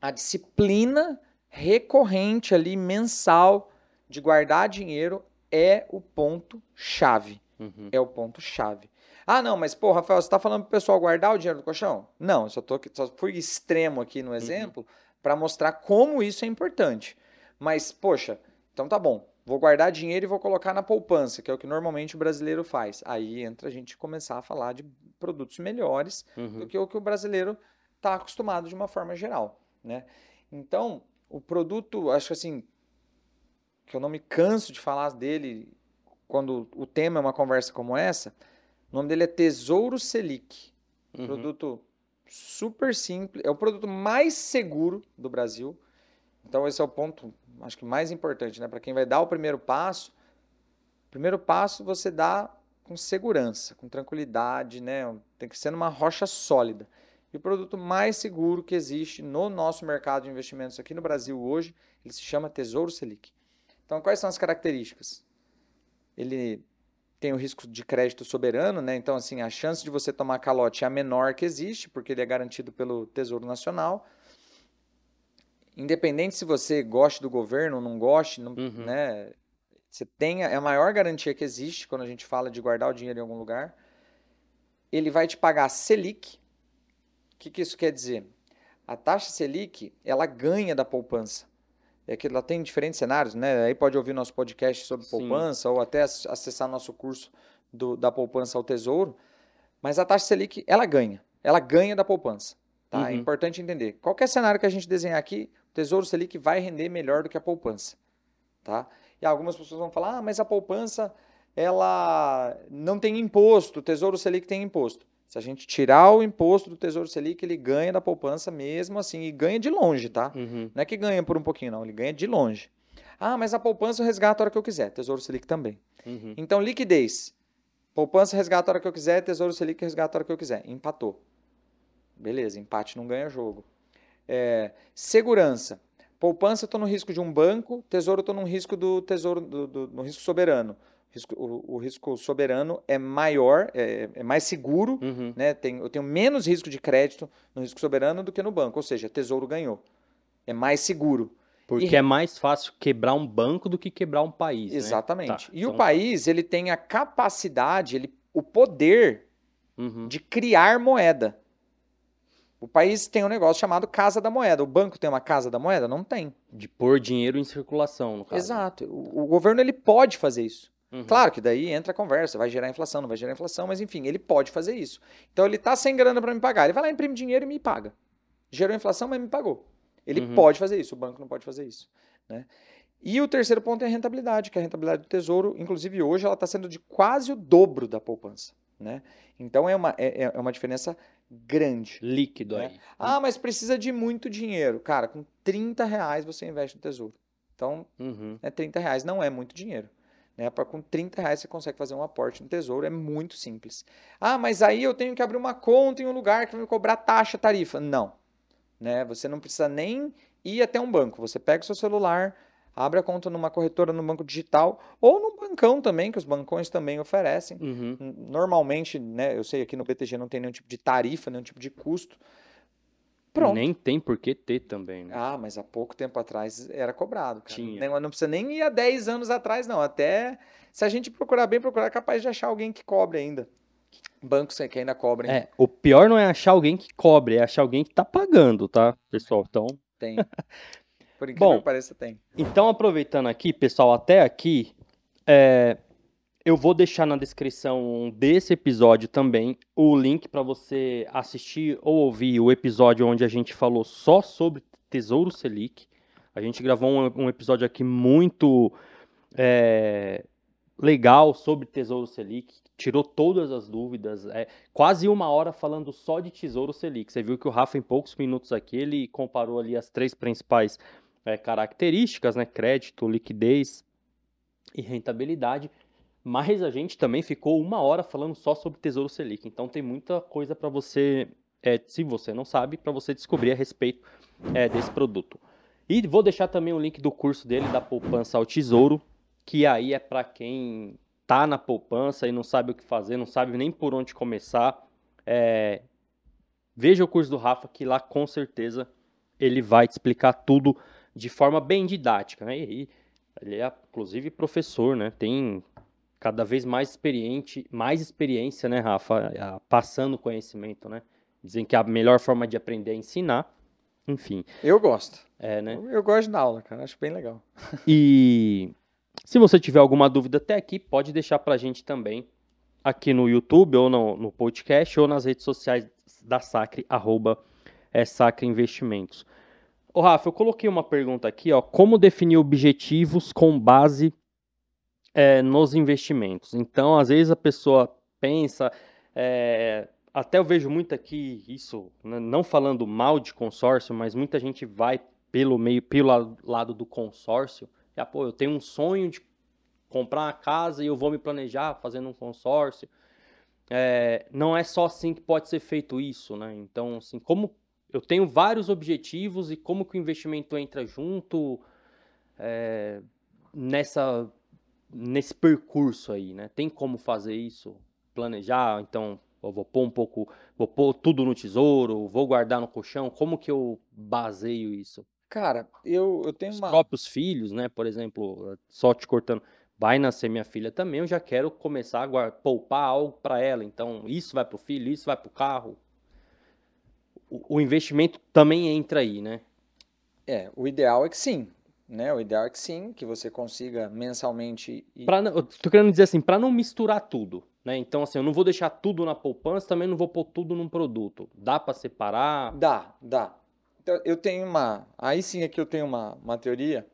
a disciplina recorrente ali, mensal, de guardar dinheiro é o ponto-chave Uhum. é o ponto-chave. Ah, não, mas, pô, Rafael, você está falando pro pessoal guardar o dinheiro do colchão? Não, eu só, tô, aqui- só fui extremo aqui no exemplo para mostrar como isso é importante. Mas, poxa, então tá bom, vou guardar dinheiro e vou colocar na poupança, que é o que normalmente o brasileiro faz. Aí entra a gente começar a falar de produtos melhores Uhum. do que o que o brasileiro está acostumado de uma forma geral, né? Então, o produto, acho que assim, que eu não me canso de falar dele quando o tema é uma conversa como essa, o nome dele é Tesouro Selic. Uhum. Produto super simples, é o produto mais seguro do Brasil. Então esse é o ponto, acho que mais importante, né? Para quem vai dar o primeiro passo, Primeiro passo você dá com segurança, com tranquilidade, né? Tem que ser numa rocha sólida. E o produto mais seguro que existe no nosso mercado de investimentos aqui no Brasil hoje, ele se chama Tesouro Selic. Então, quais são as características? Ele tem o risco de crédito soberano, né? Então, assim, a chance de você tomar calote é a menor que existe, porque ele é garantido pelo Tesouro Nacional. Independente se você goste do governo ou não goste, não, Uhum. né? Você tem a, é a maior garantia que existe quando a gente fala de guardar o dinheiro em algum lugar. Ele vai te pagar Selic. O que, que isso quer dizer? A taxa Selic, ela ganha da poupança. É que ela tem diferentes cenários, né? Aí pode ouvir nosso podcast sobre Sim. poupança ou até ac- acessar nosso curso do- da poupança ao tesouro. Mas a taxa Selic, ela ganha. Ela ganha da poupança. Tá? É Uhum. importante entender. Qualquer cenário que a gente desenhar aqui, o Tesouro Selic vai render melhor do que a poupança. Tá? E algumas pessoas vão falar, ah, mas a poupança ela não tem imposto, o Tesouro Selic tem imposto. Se a gente tirar o imposto do Tesouro Selic, ele ganha da poupança mesmo assim, e ganha de longe, tá? Uhum. Não é que ganha por um pouquinho, não, ele ganha de longe. Ah, mas a poupança eu resgato a hora que eu quiser, Tesouro Selic também. Uhum. Então, liquidez. Poupança resgata a hora que eu quiser, Tesouro Selic resgata a hora que eu quiser. Empatou. Beleza, empate não ganha jogo. É, segurança. Poupança eu estou no risco de um banco, tesouro eu estou no risco do tesouro, do, do- no risco soberano. Risco- o, o risco soberano é maior, é, é mais seguro, Uhum. né? Tem- eu tenho menos risco de crédito no risco soberano do que no banco, ou seja, tesouro ganhou. É mais seguro. Porque E- é mais fácil quebrar um banco do que quebrar um país, né? Exatamente. Tá, E o então- país, ele tem a capacidade, ele, o poder Uhum. de criar moeda. O país tem um negócio chamado Casa da Moeda. O banco tem uma Casa da Moeda? Não tem. De pôr dinheiro em circulação, no caso. Exato. O, o governo ele pode fazer isso. Uhum. Claro que daí entra a conversa, vai gerar inflação, não vai gerar inflação, mas enfim, ele pode fazer isso. Então ele tá sem grana para me pagar, ele vai lá imprime dinheiro e me paga. Gerou inflação, mas me pagou. Ele Uhum. pode fazer isso, o banco não pode fazer isso, né? E o terceiro ponto é a rentabilidade, que a rentabilidade do tesouro, inclusive hoje, ela está sendo de quase o dobro da poupança, né? Então é uma, é, é uma diferença grande. Líquido É. aí. Ah, mas precisa de muito dinheiro. Cara, com 30 reais você investe no tesouro. Então, Uhum. né, 30 reais não é muito dinheiro. Né? Pra, com 30 reais você consegue fazer um aporte no tesouro, é muito simples. Ah, mas aí eu tenho que abrir uma conta em um lugar que vai me cobrar taxa, tarifa. Não. Né? Você não precisa nem ir até um banco. Você pega o seu celular, abre a conta numa corretora no banco digital ou num bancão também, que os bancões também oferecem. Uhum. Normalmente, né, eu sei aqui no BTG não tem nenhum tipo de tarifa, nenhum tipo de custo. Pronto. Nem tem por que ter também, né? Ah, mas há pouco tempo atrás era cobrado, cara. Tinha. Nem- Não precisa nem ir há 10 anos atrás, não. Até se a gente procurar bem, procurar, é capaz de achar alguém que cobre ainda. Bancos que ainda cobrem. É, o pior não é achar alguém que cobre, é achar alguém que tá pagando, tá, pessoal? Então, Tem. Por incrível Bom. que pareça, tem. Então, aproveitando aqui, pessoal, até aqui, é, eu vou deixar na descrição desse episódio também o link para você assistir ou ouvir o episódio onde a gente falou só sobre Tesouro Selic. A gente gravou um, um episódio aqui muito é, legal sobre Tesouro Selic, tirou todas as dúvidas, é, quase uma hora falando só de Tesouro Selic. Você viu que o Rafa, em poucos minutos aqui, ele comparou ali as três principais é, características, né? Crédito, liquidez e rentabilidade. Mas a gente também ficou uma hora falando só sobre Tesouro Selic. Então tem muita coisa para você, é, se você não sabe, para você descobrir a respeito é, desse produto. E vou deixar também o link do curso dele, da poupança ao tesouro, que aí é para quem tá na poupança e não sabe o que fazer, não sabe nem por onde começar. É, veja o curso do Rafa, que lá com certeza ele vai te explicar tudo de forma bem didática, né? E ele é, inclusive, professor, né? Tem cada vez mais experiente, mais experiência, né, Rafa? Passando conhecimento, né? Dizem que a melhor forma de aprender é ensinar. Enfim, Eu gosto. é, né? Eu, eu gosto dar aula, cara. Acho bem legal. E se você tiver alguma dúvida até aqui, pode deixar pra gente também aqui no YouTube ou no, no podcast ou nas redes sociais da Sacre, arroba é, Sacre Investimentos. Ô Rafa, eu coloquei uma pergunta aqui, ó, como definir objetivos com base é, nos investimentos? Então, às vezes a pessoa pensa, é, até eu vejo muito aqui isso, né, não falando mal de consórcio, mas muita gente vai pelo meio, pelo la- lado do consórcio, e, ah, pô, eu tenho um sonho de comprar uma casa e eu vou me planejar fazendo um consórcio. É, não é só assim que pode ser feito isso, né? Então, assim, como eu tenho vários objetivos e como que o investimento entra junto é, nessa nesse percurso aí, né? Tem como fazer isso? Planejar, então eu vou pôr um pouco, vou pôr tudo no tesouro, vou guardar no colchão. Como que eu baseio isso? Cara, eu, eu tenho Os uma. próprios filhos, né? Por exemplo, só te cortando, vai nascer minha filha também, eu já quero começar a guardar, poupar algo para ela. Então, isso vai pro filho, isso vai pro carro. O, o investimento também entra aí, né? É, o ideal é que sim. Né? O ideal é que sim, que você consiga mensalmente. ir- Pra, eu tô querendo dizer assim, para não misturar tudo, né? Então, assim, eu não vou deixar tudo na poupança, também não vou pôr tudo num produto. Dá para separar? Dá, dá. Então, eu tenho uma. Aí sim aqui eu tenho uma, uma teoria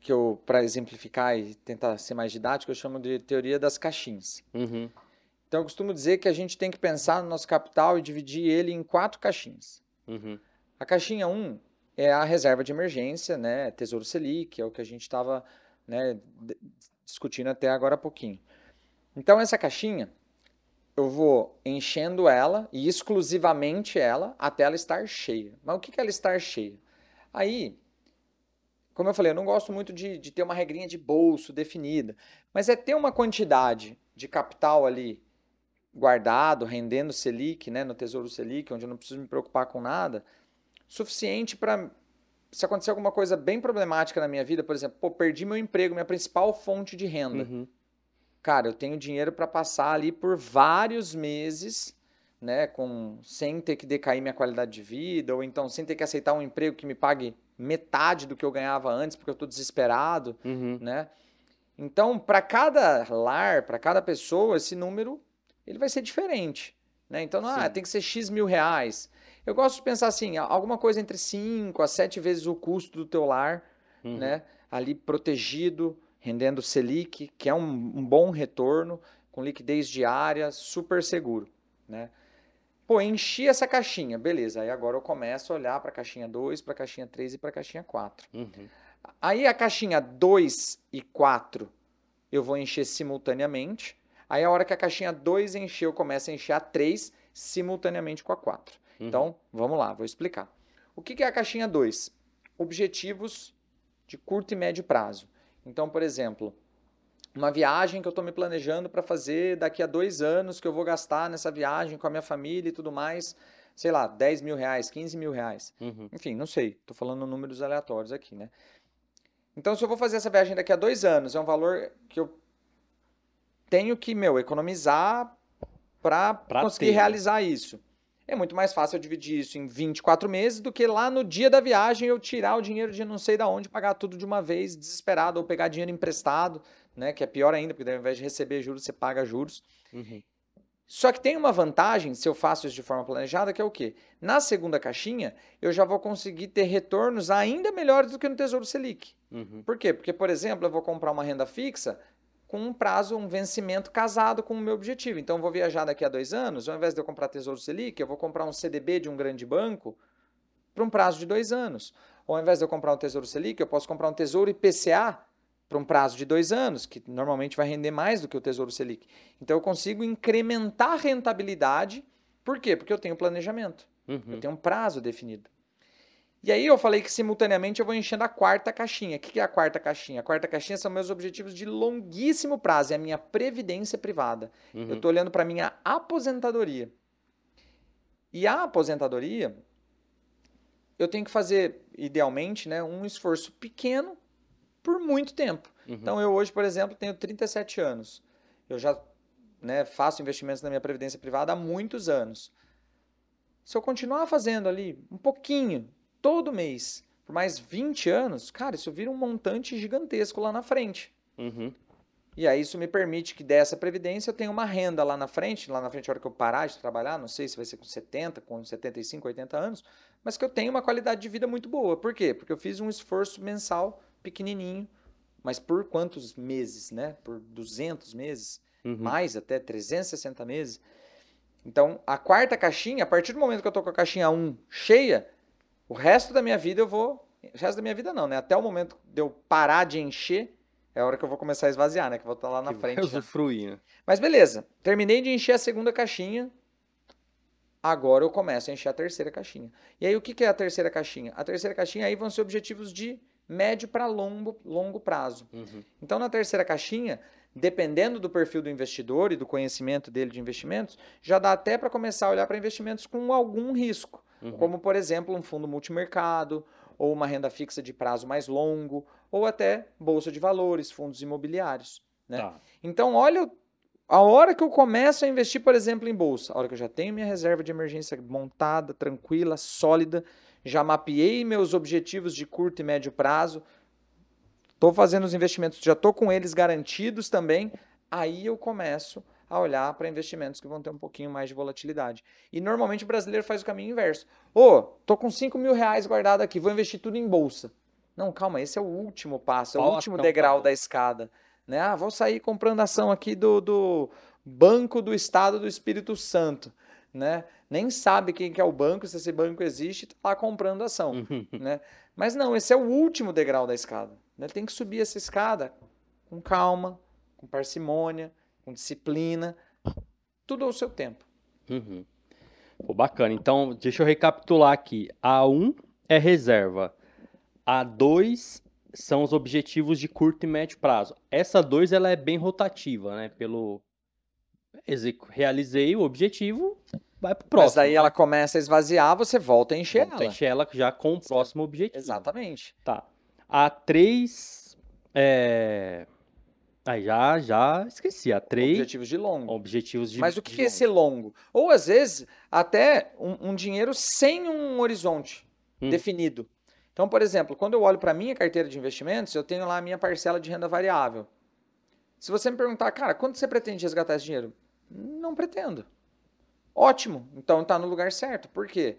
que eu, para exemplificar e tentar ser mais didático, eu chamo de teoria das caixinhas. Uhum, Então, eu costumo dizer que a gente tem que pensar no nosso capital e dividir ele em quatro caixinhas. uhum, A caixinha 1 é a reserva de emergência, né? Tesouro Selic, é o que a gente estava né, discutindo até agora há pouquinho. Então, essa caixinha, eu vou enchendo ela, e exclusivamente ela, até ela estar cheia. Mas o que que ela estar cheia? Aí, como eu falei, eu não gosto muito de, de ter uma regrinha de bolso definida, mas é ter uma quantidade de capital ali guardado, rendendo Selic, né, no Tesouro Selic, onde eu não preciso me preocupar com nada, suficiente para se acontecer alguma coisa bem problemática na minha vida, por exemplo, pô, perdi meu emprego, minha principal fonte de renda. uhum. Cara, eu tenho dinheiro para passar ali por vários meses, né, com sem ter que decair minha qualidade de vida, ou então sem ter que aceitar um emprego que me pague metade do que eu ganhava antes, porque eu estou desesperado, Uhum. né? Então, para cada lar, para cada pessoa, esse número ele vai ser diferente, né? Então, ah, Sim. tem que ser X mil reais. Eu gosto de pensar assim, alguma coisa entre 5 a 7 vezes o custo do teu lar, Uhum. né? Ali protegido, rendendo Selic, que é um, um bom retorno, com liquidez diária, super seguro, né? Pô, enchi essa caixinha, beleza. Aí agora eu começo a olhar para a caixinha 2, para a caixinha 3 e para a caixinha 4. Uhum. Aí a caixinha 2 e 4 eu vou encher simultaneamente. Aí a hora que a caixinha 2 encher, eu começo a encher a 3 simultaneamente com a 4. Uhum. Então, vamos lá, vou explicar. O que é a caixinha 2? Objetivos de curto e médio prazo. Então, por exemplo, uma viagem que eu estou me planejando para fazer daqui a dois anos, que eu vou gastar nessa viagem com a minha família e tudo mais, sei lá, 10 mil reais, 15 mil reais. Uhum. Enfim, não sei, estou falando números aleatórios aqui, né? Então, se eu vou fazer essa viagem daqui a dois anos, é um valor que eu tenho que, meu, economizar para conseguir ter, né? realizar isso. É muito mais fácil eu dividir isso em 24 meses do que lá no dia da viagem eu tirar o dinheiro de não sei da onde, pagar tudo de uma vez, desesperado, ou pegar dinheiro emprestado, né? Que é pior ainda, porque ao invés de receber juros, você paga juros. Uhum. Só que tem uma vantagem, se eu faço isso de forma planejada, que é o quê? Na segunda caixinha, eu já vou conseguir ter retornos ainda melhores do que no Tesouro Selic. Uhum. Por quê? Porque, por exemplo, eu vou comprar uma renda fixa com um prazo, um vencimento casado com o meu objetivo. Então, eu vou viajar daqui a dois anos, ao invés de eu comprar Tesouro Selic, eu vou comprar um CDB de um grande banco para um prazo de dois anos. Ou ao invés de eu comprar um Tesouro Selic, eu posso comprar um Tesouro IPCA para um prazo de dois anos, que normalmente vai render mais do que o Tesouro Selic. Então, eu consigo incrementar a rentabilidade. Por quê? Porque eu tenho planejamento. Uhum. Eu tenho um prazo definido. E aí eu falei que simultaneamente eu vou enchendo a quarta caixinha. O que é a quarta caixinha? A quarta caixinha são meus objetivos de longuíssimo prazo, é a minha previdência privada. Eu Uhum. estou olhando para a minha aposentadoria. E a aposentadoria, eu tenho que fazer, idealmente, né, um esforço pequeno por muito tempo. Uhum. Então eu hoje, por exemplo, tenho 37 anos. Eu já né, faço investimentos na minha previdência privada há muitos anos. Se eu continuar fazendo ali um pouquinho, todo mês, por mais 20 anos, cara, isso vira um montante gigantesco lá na frente. Uhum. E aí isso me permite que dessa previdência eu tenha uma renda lá na frente, lá na frente a hora que eu parar de trabalhar, não sei se vai ser com 70, com 75, 80 anos, mas que eu tenha uma qualidade de vida muito boa. Por quê? Porque eu fiz um esforço mensal pequenininho, mas por quantos meses, né? Por 200 meses, Uhum. mais até 360 meses. Então, a quarta caixinha, a partir do momento que eu tô com a caixinha 1 cheia, o resto da minha vida eu vou, o resto da minha vida não, né? Até o momento de eu parar de encher, é a hora que eu vou começar a esvaziar, né? Que eu vou estar lá na Que frente. usufruir, né? Mas beleza, terminei de encher a segunda caixinha. Agora eu começo a encher a terceira caixinha. E aí o que que é a terceira caixinha? A terceira caixinha aí vão ser objetivos de médio para longo, longo prazo. Uhum. Então na terceira caixinha, dependendo do perfil do investidor e do conhecimento dele de investimentos, já dá até para começar a olhar para investimentos com algum risco, Uhum. como por exemplo um fundo multimercado ou uma renda fixa de prazo mais longo, ou até bolsa de valores, fundos imobiliários. né? Tá. Então, olha a hora que eu começo a investir, por exemplo, em bolsa, a hora que eu já tenho minha reserva de emergência montada, tranquila, sólida, já mapeei meus objetivos de curto e médio prazo, estou fazendo os investimentos, já estou com eles garantidos também, aí eu começo a olhar para investimentos que vão ter um pouquinho mais de volatilidade. E normalmente o brasileiro faz o caminho inverso. Ô, tô com 5 mil reais guardado aqui, vou investir tudo em bolsa. Não, calma, esse é o último passo, é o último então, degrau tá. da escada. Né? Ah, vou sair comprando ação aqui do, do Banco do Estado do Espírito Santo. Né? Nem sabe quem que é o banco, se esse banco existe, tá lá comprando ação. Uhum. Né? Mas não, esse é o último degrau da escada. Né? Tem que subir essa escada com calma, com parcimônia, com disciplina, tudo ao seu tempo. Uhum. Pô, bacana. Então, deixa eu recapitular aqui. A1 é reserva. A2 são os objetivos de curto e médio prazo. Essa 2 ela é bem rotativa, né? Pelo realizei o objetivo, vai pro próximo. Mas daí ela começa a esvaziar, você volta a encher Volta a ela. encher ela já com o próximo objetivo. Exatamente. Tá. A3 é Aí já já esqueci. A3 Objetivos de longo. objetivos de Mas o que, que é esse longo? Ou às vezes, até um, um dinheiro sem um horizonte Hum. definido. Então, por exemplo, quando eu olho para a minha carteira de investimentos, eu tenho lá a minha parcela de renda variável. Se você me perguntar, cara, quanto você pretende resgatar esse dinheiro? Não pretendo. Ótimo. Então tá no lugar certo. Por quê?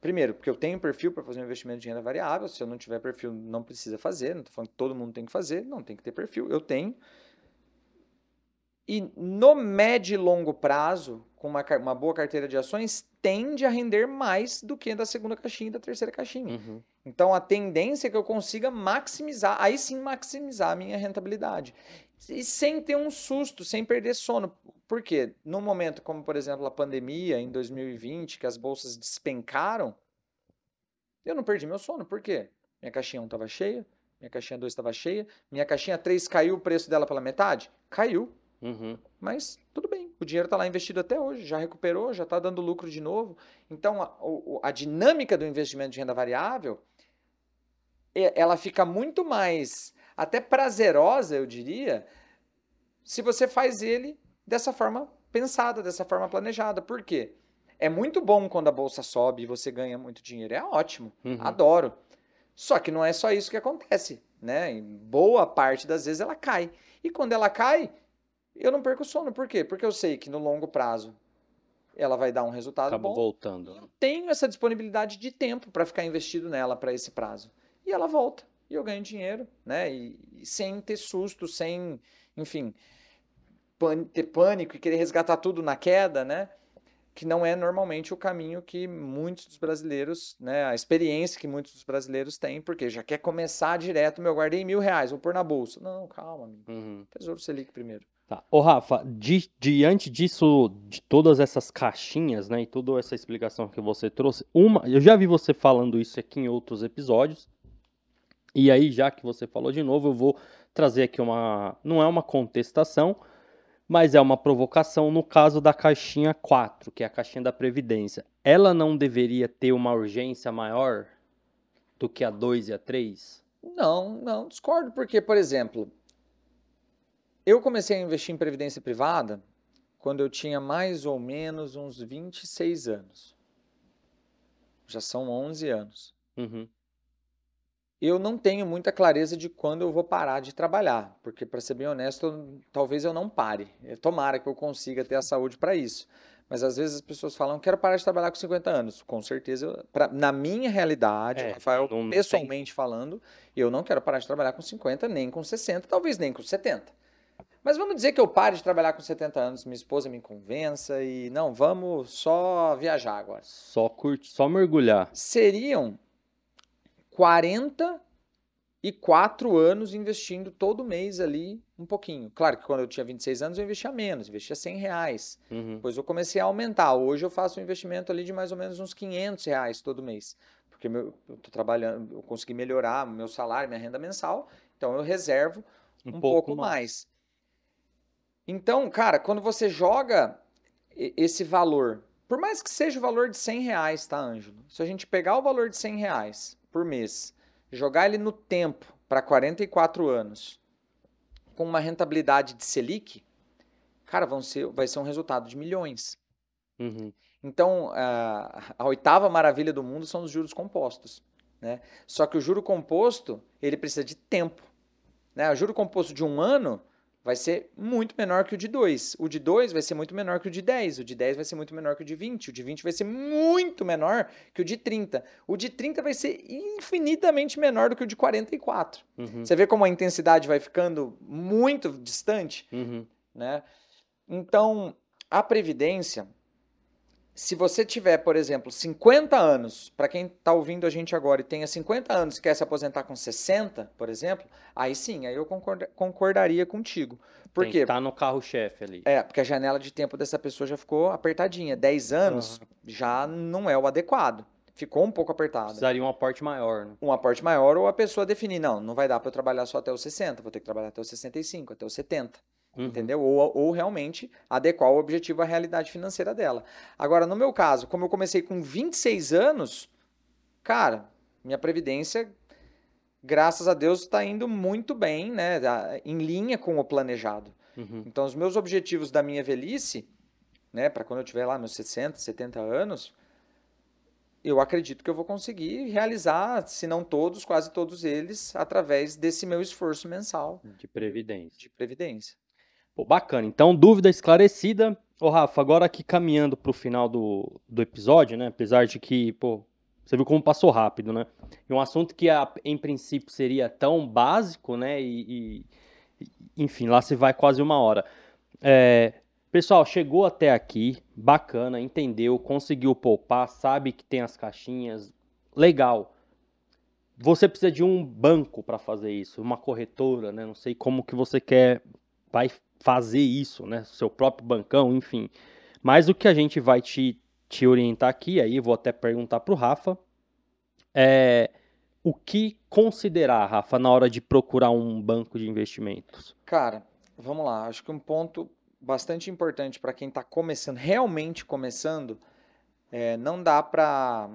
Primeiro, porque eu tenho perfil para fazer um investimento de renda variável. Se eu não tiver perfil, não precisa fazer. Não estou falando que todo mundo tem que fazer. Não, tem que ter perfil. Eu tenho. E no médio e longo prazo, com uma, uma boa carteira de ações, tende a render mais do que da segunda caixinha e da terceira caixinha. Uhum. Então a tendência é que eu consiga maximizar, aí sim maximizar a minha rentabilidade. E sem ter um susto, sem perder sono. Por quê? Num momento como, por exemplo, a pandemia em 2020, que as bolsas despencaram, eu não perdi meu sono. Por quê? Minha caixinha 1 estava cheia, minha caixinha 2 estava cheia, minha caixinha 3 caiu o preço dela pela metade? Caiu. Uhum. Mas tudo bem, o dinheiro está lá investido até hoje, já recuperou, já está dando lucro de novo. Então, a, a dinâmica do investimento de renda variável, ela fica muito mais, até prazerosa, eu diria, se você faz ele dessa forma pensada, dessa forma planejada. Por quê? É muito bom quando a bolsa sobe e você ganha muito dinheiro, é ótimo, Uhum. adoro. Só que não é só isso que acontece, né? Em boa parte das vezes ela cai. E quando ela cai, eu não perco o sono. Por quê? Porque eu sei que no longo prazo ela vai dar um resultado Acaba bom. voltando. Eu tenho essa disponibilidade de tempo para ficar investido nela para esse prazo. E ela volta. E eu ganho dinheiro, né? E, e sem ter susto, sem, enfim, pan- ter pânico e querer resgatar tudo na queda, né? Que não é normalmente o caminho que muitos dos brasileiros, né? A experiência que muitos dos brasileiros têm, porque já quer começar direto, meu, guardei mil reais, vou pôr na bolsa. Não, calma, amigo. Uhum. Tesouro Selic primeiro. Tá. Ô, Rafa, di- diante disso, de todas essas caixinhas, né, e toda essa explicação que você trouxe, uma, eu já vi você falando isso aqui em outros episódios, e aí, já que você falou de novo, eu vou trazer aqui uma, não é uma contestação, mas é uma provocação no caso da caixinha 4, que é a caixinha da Previdência. Ela não deveria ter uma urgência maior do que a 2 e a 3? Não, não, discordo, porque, por exemplo, eu comecei a investir em previdência privada quando eu tinha mais ou menos uns 26 anos. Já são 11 anos. Uhum. Eu não tenho muita clareza de quando eu vou parar de trabalhar, porque, para ser bem honesto, eu- talvez eu não pare. Tomara que eu consiga ter a saúde para isso. Mas às vezes as pessoas falam, quero parar de trabalhar com 50 anos. Com certeza, pra- na minha realidade, É, Rafael, não tem. pessoalmente falando, eu não quero parar de trabalhar com 50, nem com 60, talvez nem com 70. Mas vamos dizer que eu pare de trabalhar com 70 anos, minha esposa me convença e não, vamos só viajar agora. Só curte, só mergulhar. Seriam 40 e quatro anos investindo todo mês ali um pouquinho. Claro que quando eu tinha 26 anos eu investia menos, investia 100 reais. Uhum. Depois eu comecei a aumentar. Hoje eu faço um investimento ali de mais ou menos uns 500 reais todo mês. Porque meu, eu tô trabalhando, eu consegui melhorar meu salário, minha renda mensal, então eu reservo um, um pouco, pouco mais. mais. Então, cara, quando você joga esse valor, por mais que seja o valor de 100 reais, tá, Ângelo? Se a gente pegar o valor de 100 reais por mês jogar ele no tempo para 44 anos, com uma rentabilidade de Selic, cara, vão ser, vai ser um resultado de milhões. Uhum. Então, a, a, oitava maravilha do mundo são os juros compostos. Né? Só que o juro composto, ele precisa de tempo. Né? O juro composto de um ano, vai ser muito menor que o de 2. O de 2 vai ser muito menor que o de 10. O de 10 vai ser muito menor que o de 20. O de 20 vai ser muito menor que o de 30. O de 30 vai ser infinitamente menor do que o de 44. Uhum. Você vê como a intensidade vai ficando muito distante? Uhum. Né? Então, a previdência se você tiver, por exemplo, 50 anos, para quem está ouvindo a gente agora e tenha 50 anos e quer se aposentar com 60, por exemplo, aí sim, aí eu concordaria contigo. Por Tem quê? Tá no carro-chefe ali. É, porque a janela de tempo dessa pessoa já ficou apertadinha. 10 anos uhum. já não é o adequado. Ficou um pouco apertado. Precisaria um aporte maior, né? Um aporte maior ou a pessoa definir, não, não vai dar para eu trabalhar só até os 60, vou ter que trabalhar até os 65, até os 70. Uhum. Entendeu? Ou, ou realmente adequar o objetivo à realidade financeira dela. Agora, no meu caso, como eu comecei com 26 anos, cara, minha previdência, graças a Deus, está indo muito bem, né? Em linha com o planejado. Uhum. Então, os meus objetivos da minha velhice, né, para quando eu tiver lá meus 60, 70 anos, eu acredito que eu vou conseguir realizar, se não todos, quase todos eles, através desse meu esforço mensal de previdência. De previdência. Pô, bacana. Então, dúvida esclarecida. Ô, Rafa, agora aqui caminhando para o final do, do episódio, né? Apesar de que, pô, você viu como passou rápido, né? E um assunto que, a, em princípio, seria tão básico, né? E, e enfim, lá se vai quase uma hora. É, pessoal, chegou até aqui, bacana, entendeu, conseguiu poupar, sabe que tem as caixinhas, legal. Você precisa de um banco para fazer isso, uma corretora, né? Não sei como que você quer, vai fazer isso, né? Seu próprio bancão, enfim. Mas o que a gente vai te, te orientar aqui, aí vou até perguntar para o Rafa, é o que considerar, Rafa, na hora de procurar um banco de investimentos? Cara, vamos lá. Acho que um ponto bastante importante para quem está começando, realmente começando, é, não dá para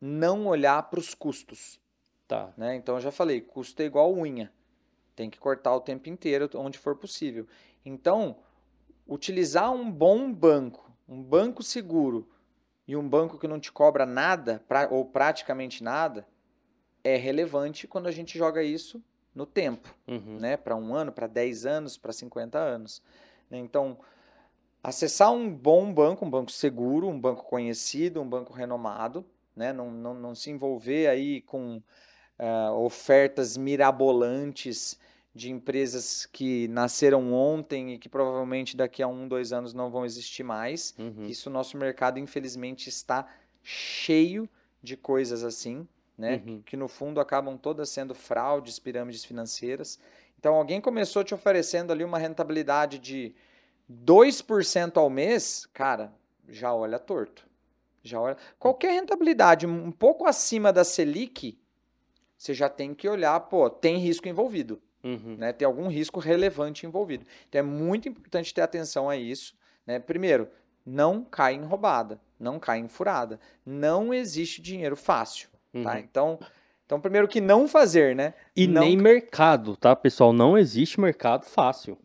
não olhar para os custos. Tá. Né? Então eu já falei, custo é igual unha. Tem que cortar o tempo inteiro, onde for possível. Então, utilizar um bom banco, um banco seguro e um banco que não te cobra nada, pra, ou praticamente nada, é relevante quando a gente joga isso no tempo, uhum. né? Para um ano, para 10 anos, para 50 anos. Então, acessar um bom banco, um banco seguro, um banco conhecido, um banco renomado, né? Não, não, não se envolver aí com uh, ofertas mirabolantes de empresas que nasceram ontem e que provavelmente daqui a um, dois anos não vão existir mais. Uhum. Isso, nosso mercado, infelizmente, está cheio de coisas assim, né? Uhum. Que no fundo acabam todas sendo fraudes, pirâmides financeiras. Então, alguém começou te oferecendo ali uma rentabilidade de 2% ao mês, cara, já olha torto. Já olha. Qualquer rentabilidade um pouco acima da Selic, você já tem que olhar, pô, tem risco envolvido. Uhum. Né? Tem algum risco relevante envolvido. Então é muito importante ter atenção a isso. Né? Primeiro, não cai em roubada, não cai em furada. Não existe dinheiro fácil. Tá? Uhum. Tá? Então, então, primeiro que não fazer, né? E não... nem mercado, tá, pessoal? Não existe mercado fácil.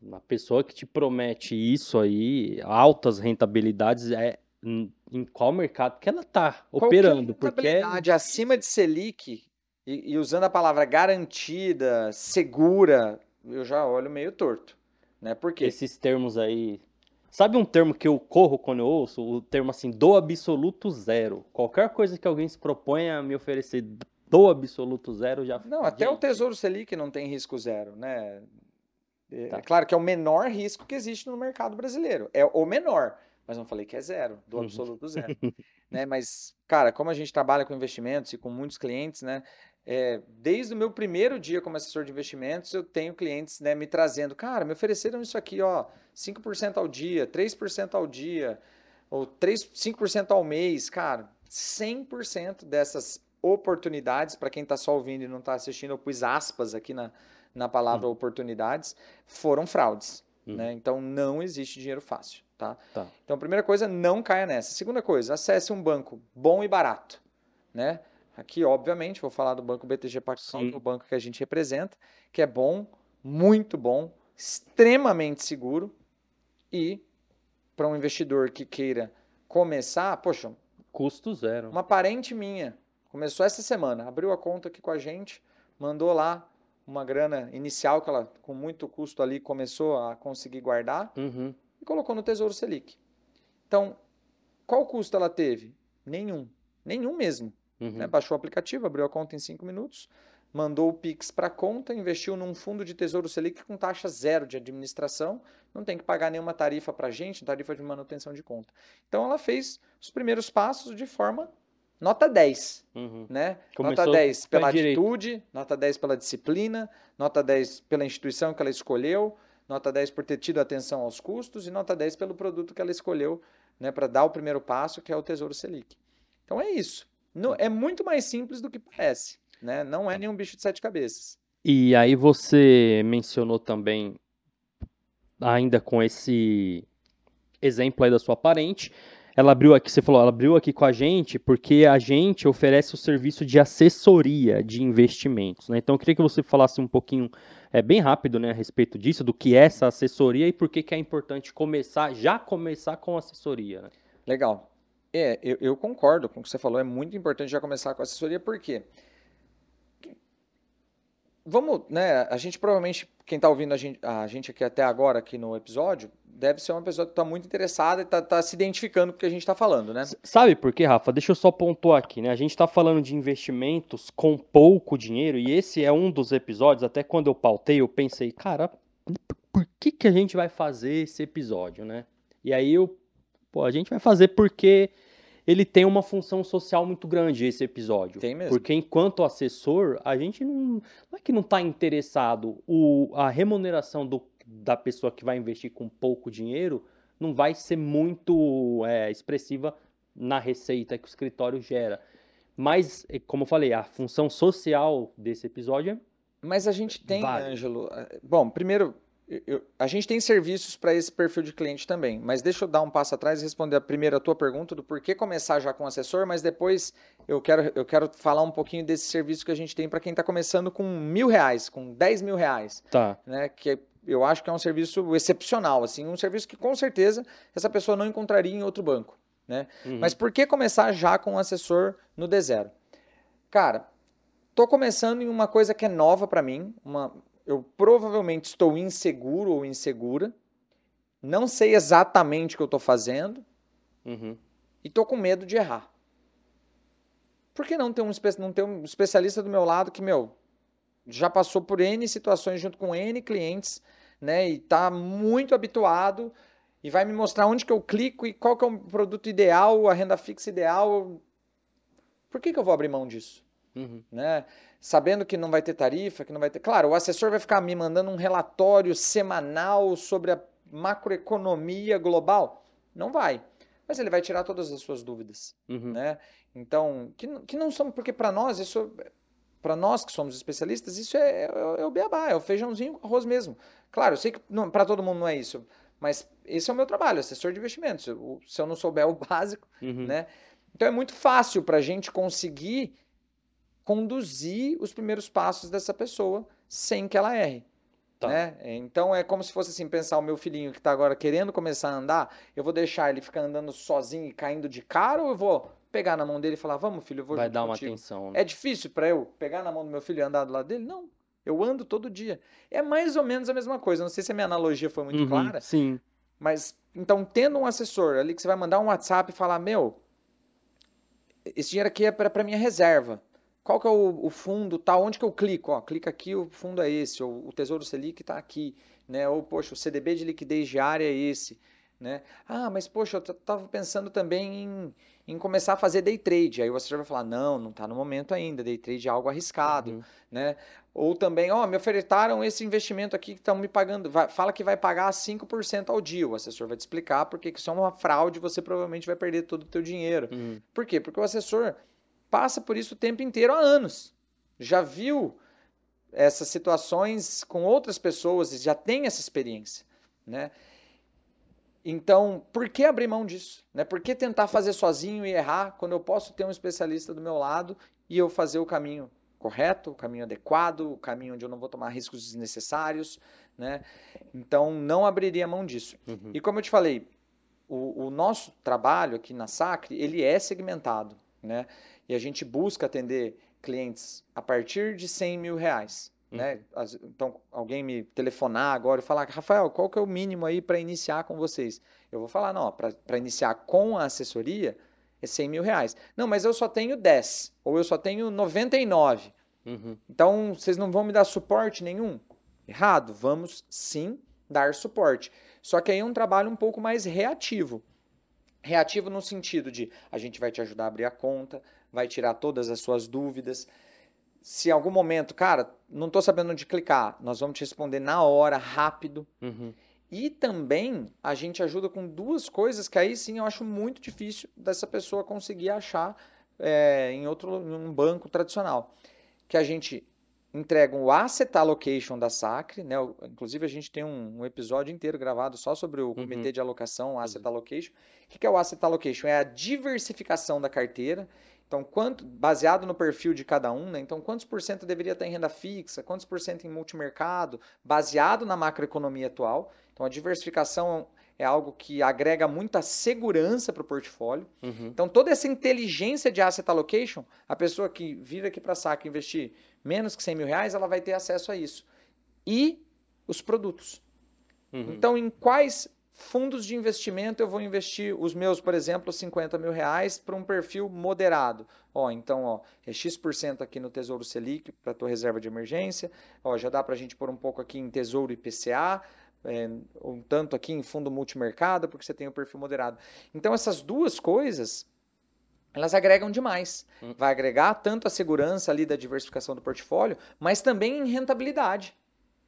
Uma pessoa que te promete isso aí, altas rentabilidades, é em qual mercado que ela está operando? Porque é... acima de Selic e, e, usando a palavra garantida, segura, eu já olho meio torto, né? Porque esses termos aí, sabe um termo que eu corro quando eu ouço? O termo assim do absoluto zero. Qualquer coisa que alguém se proponha a me oferecer do absoluto zero já. Não, até o Tesouro Selic não tem risco zero, né? É, tá. é claro que é o menor risco que existe no mercado brasileiro. É o menor mas não falei que é zero, do uhum. absoluto zero. né? Mas, cara, como a gente trabalha com investimentos e com muitos clientes, né? É, desde o meu primeiro dia como assessor de investimentos, eu tenho clientes né, me trazendo, cara, me ofereceram isso aqui, ó, 5% ao dia, 3% ao dia, ou 3, 5% ao mês, cara, 100% dessas oportunidades, para quem está só ouvindo e não está assistindo, eu pus aspas aqui na, na palavra uhum. oportunidades, foram fraudes. Uhum. Né? Então não existe dinheiro fácil. Tá? tá? Então, primeira coisa, não caia nessa. Segunda coisa, acesse um banco bom e barato. Né? Aqui, obviamente, vou falar do Banco BTG Pactual, o banco que a gente representa, que é bom, muito bom, extremamente seguro e para um investidor que queira começar, poxa, custo zero. Uma parente minha começou essa semana, abriu a conta aqui com a gente, mandou lá uma grana inicial que ela, com muito custo ali, começou a conseguir guardar uhum. e colocou no Tesouro Selic. Então, qual custo ela teve? Nenhum. Nenhum mesmo. Uhum. Né? Baixou o aplicativo, abriu a conta em cinco minutos, mandou o Pix para a conta, investiu num fundo de Tesouro Selic com taxa zero de administração, não tem que pagar nenhuma tarifa para a gente, tarifa de manutenção de conta. Então, ela fez os primeiros passos de forma nota 10, uhum. né? nota 10 pela atitude, direito. nota 10 pela disciplina, nota 10 pela instituição que ela escolheu, nota 10 por ter tido atenção aos custos e nota 10 pelo produto que ela escolheu, né, para dar o primeiro passo, que é o Tesouro Selic. Então é isso. No, é muito mais simples do que parece, né? Não é nenhum bicho de sete cabeças. E aí você mencionou também ainda com esse exemplo aí da sua parente, ela abriu aqui, você falou, ela abriu aqui com a gente porque a gente oferece o serviço de assessoria de investimentos. Né? Então eu queria que você falasse um pouquinho, é, bem rápido, né, a respeito disso, do que é essa assessoria e por que, que é importante começar, já começar com assessoria. Né? Legal. É, eu, eu, concordo com o que você falou, é muito importante já começar com assessoria, por quê? Vamos, né, a gente provavelmente, quem está ouvindo a gente, a gente aqui até agora, aqui no episódio, deve ser uma pessoa que está muito interessada e está tá se identificando com o que a gente está falando, né? Sabe por quê, Rafa? Deixa eu só pontuar aqui, né? A gente está falando de investimentos com pouco dinheiro e esse é um dos episódios, até quando eu pautei, eu pensei, cara, por que, que a gente vai fazer esse episódio, né? E aí eu, pô, a gente vai fazer porque ele tem uma função social muito grande, esse episódio. Tem mesmo. Porque enquanto assessor, a gente não, não é que não está interessado, o, a remuneração do da pessoa que vai investir com pouco dinheiro não vai ser muito é, expressiva na receita que o escritório gera. Mas, é, como eu falei, a função social desse episódio é. Mas a gente tem, vale. Ângelo. É, bom, primeiro, eu, a gente tem serviços para esse perfil de cliente também, mas deixa eu dar um passo atrás e responder a primeira a tua pergunta do porquê começar já com assessor, mas depois eu quero, eu quero falar um pouquinho desse serviço que a gente tem para quem está começando com mil reais, com dez mil reais. Tá. Né, que eu acho que é um serviço excepcional, assim, um serviço que com certeza essa pessoa não encontraria em outro banco, né? Uhum. Mas por que começar já com um assessor no D0? Cara, tô começando em uma coisa que é nova para mim, uma, eu provavelmente estou inseguro ou insegura, não sei exatamente o que eu estou fazendo uhum. e tô com medo de errar. Por que não ter um, não ter um especialista do meu lado que, meu, já passou por N situações junto com N clientes, né? E está muito habituado e vai me mostrar onde que eu clico e qual que é o produto ideal, a renda fixa ideal. Por que, que eu vou abrir mão disso? Uhum. Né? Sabendo que não vai ter tarifa, que não vai ter. Claro, o assessor vai ficar me mandando um relatório semanal sobre a macroeconomia global. Não vai. Mas ele vai tirar todas as suas dúvidas. Uhum. Né? Então, que, que não são, porque para nós isso para nós que somos especialistas, isso é, é, é, o beabá, é o feijãozinho com arroz mesmo. Claro, eu sei que para todo mundo não é isso, mas esse é o meu trabalho, assessor de investimentos. se eu não souber o básico, uhum. né? Então é muito fácil para a gente conseguir conduzir os primeiros passos dessa pessoa sem que ela erre. Tá. Né? Então é como se fosse assim, pensar o meu filhinho que está agora querendo começar a andar, eu vou deixar ele ficar andando sozinho e caindo de cara ou eu vou pegar na mão dele e falar, vamos filho, eu vou Vai dar uma contigo. atenção. Né? É difícil para eu pegar na mão do meu filho e andar do lado dele? Não. Eu ando todo dia. É mais ou menos a mesma coisa. Não sei se a minha analogia foi muito uhum, clara. Sim. Mas, então, tendo um assessor ali que você vai mandar um WhatsApp e falar, meu, esse dinheiro aqui é para minha reserva. Qual que é o, o, fundo, tá? Onde que eu clico? Ó, clica aqui, o fundo é esse. Ou o Tesouro Selic está aqui. Né? Ou, poxa, o CDB de liquidez diária é esse. Né? Ah, mas poxa, eu estava pensando também em, em começar a fazer day trade. Aí o assessor vai falar: não, não está no momento ainda, day trade é algo arriscado. Uhum. Né? Ou também, ó, me ofertaram esse investimento aqui que estão me pagando, vai, fala que vai pagar 5% ao dia. O assessor vai te explicar porque isso é uma fraude, você provavelmente vai perder todo o teu dinheiro. Uhum. Por quê? Porque o assessor passa por isso o tempo inteiro há anos. Já viu essas situações com outras pessoas e já tem essa experiência, né? Então, por que abrir mão disso? Né? Por que tentar fazer sozinho e errar quando eu posso ter um especialista do meu lado e eu fazer o caminho correto, o caminho adequado, o caminho onde eu não vou tomar riscos desnecessários, né? Então, não abriria mão disso. Uhum. E como eu te falei, o, o, nosso trabalho aqui na Sacre, ele é segmentado, né? E a gente busca atender clientes a partir de 100 mil reais. Né? Uhum. Então, alguém me telefonar agora e falar, Rafael, qual que é o mínimo aí para iniciar com vocês? Eu vou falar, não, para iniciar com a assessoria é 100 mil reais. Não, mas eu só tenho 10, ou eu só tenho 99. Uhum. Então, vocês não vão me dar suporte nenhum? Errado, vamos sim dar suporte. Só que aí é um trabalho um pouco mais reativo. Reativo no sentido de a gente vai te ajudar a abrir a conta, vai tirar todas as suas dúvidas, se em algum momento, cara, não estou sabendo onde clicar, nós vamos te responder na hora, rápido. Uhum. E também a gente ajuda com duas coisas que aí sim eu acho muito difícil dessa pessoa conseguir achar é, em outro em um banco tradicional. Que a gente entrega o asset allocation da Sacre, né? Inclusive a gente tem um, um episódio inteiro gravado só sobre o uhum. comitê de alocação, asset uhum. allocation. O que é o asset allocation? É a diversificação da carteira. Então, quanto, baseado no perfil de cada um, né? Então, quantos por cento deveria estar em renda fixa, quantos por cento em multimercado, baseado na macroeconomia atual. Então, a diversificação é algo que agrega muita segurança para o portfólio. Uhum. Então, toda essa inteligência de asset allocation, a pessoa que vir aqui para a SAC investir menos que 100 mil reais, ela vai ter acesso a isso. E os produtos. Uhum. Então, em quais Fundos de investimento, eu vou investir os meus, por exemplo, 50 mil reais para um perfil moderado. Ó, então, ó, é X% aqui no Tesouro Selic para a tua reserva de emergência. Ó, já dá para a gente pôr um pouco aqui em Tesouro IPCA, é, um tanto aqui em fundo multimercado, porque você tem o um perfil moderado. Então, essas duas coisas, elas agregam demais. Hum. Vai agregar tanto a segurança ali da diversificação do portfólio, mas também em rentabilidade.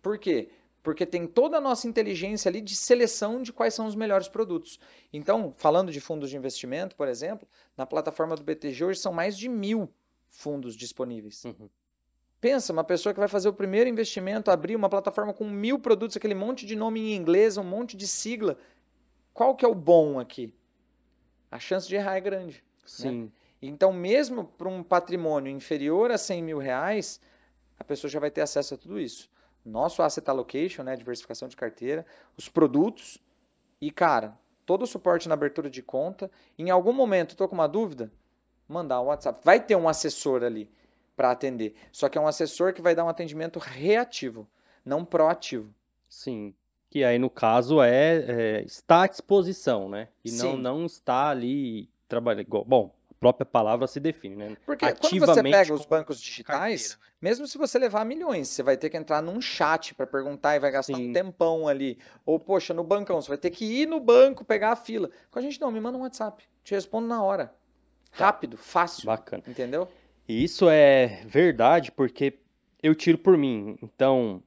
Por quê? porque tem toda a nossa inteligência ali de seleção de quais são os melhores produtos. Então, falando de fundos de investimento, por exemplo, na plataforma do BTG hoje são mais de mil fundos disponíveis. Uhum. Pensa, uma pessoa que vai fazer o primeiro investimento, abrir uma plataforma com mil produtos, aquele monte de nome em inglês, um monte de sigla. Qual que é o bom aqui? A chance de errar é grande. Né? Sim. Né? Então, mesmo para um patrimônio inferior a 100 mil reais, a pessoa já vai ter acesso a tudo isso nosso asset allocation, né, diversificação de carteira, os produtos e, cara, todo o suporte na abertura de conta. Em algum momento, estou com uma dúvida, mandar um WhatsApp. Vai ter um assessor ali para atender. Só que é um assessor que vai dar um atendimento reativo, não proativo. Sim. Que aí, no caso, é, é está à disposição, né? E não, não está ali trabalhando. Bom, própria palavra se define, né? Porque Ativamente quando você pega os bancos digitais, carteira, mesmo se você levar milhões, você vai ter que entrar num chat para perguntar e vai gastar Sim. um tempão ali. Ou, poxa, no bancão, você vai ter que ir no banco pegar a fila. Com a gente não, me manda um WhatsApp. Te respondo na hora. Tá. Rápido, fácil. Bacana. Entendeu? E isso é verdade porque eu tiro por mim. Então,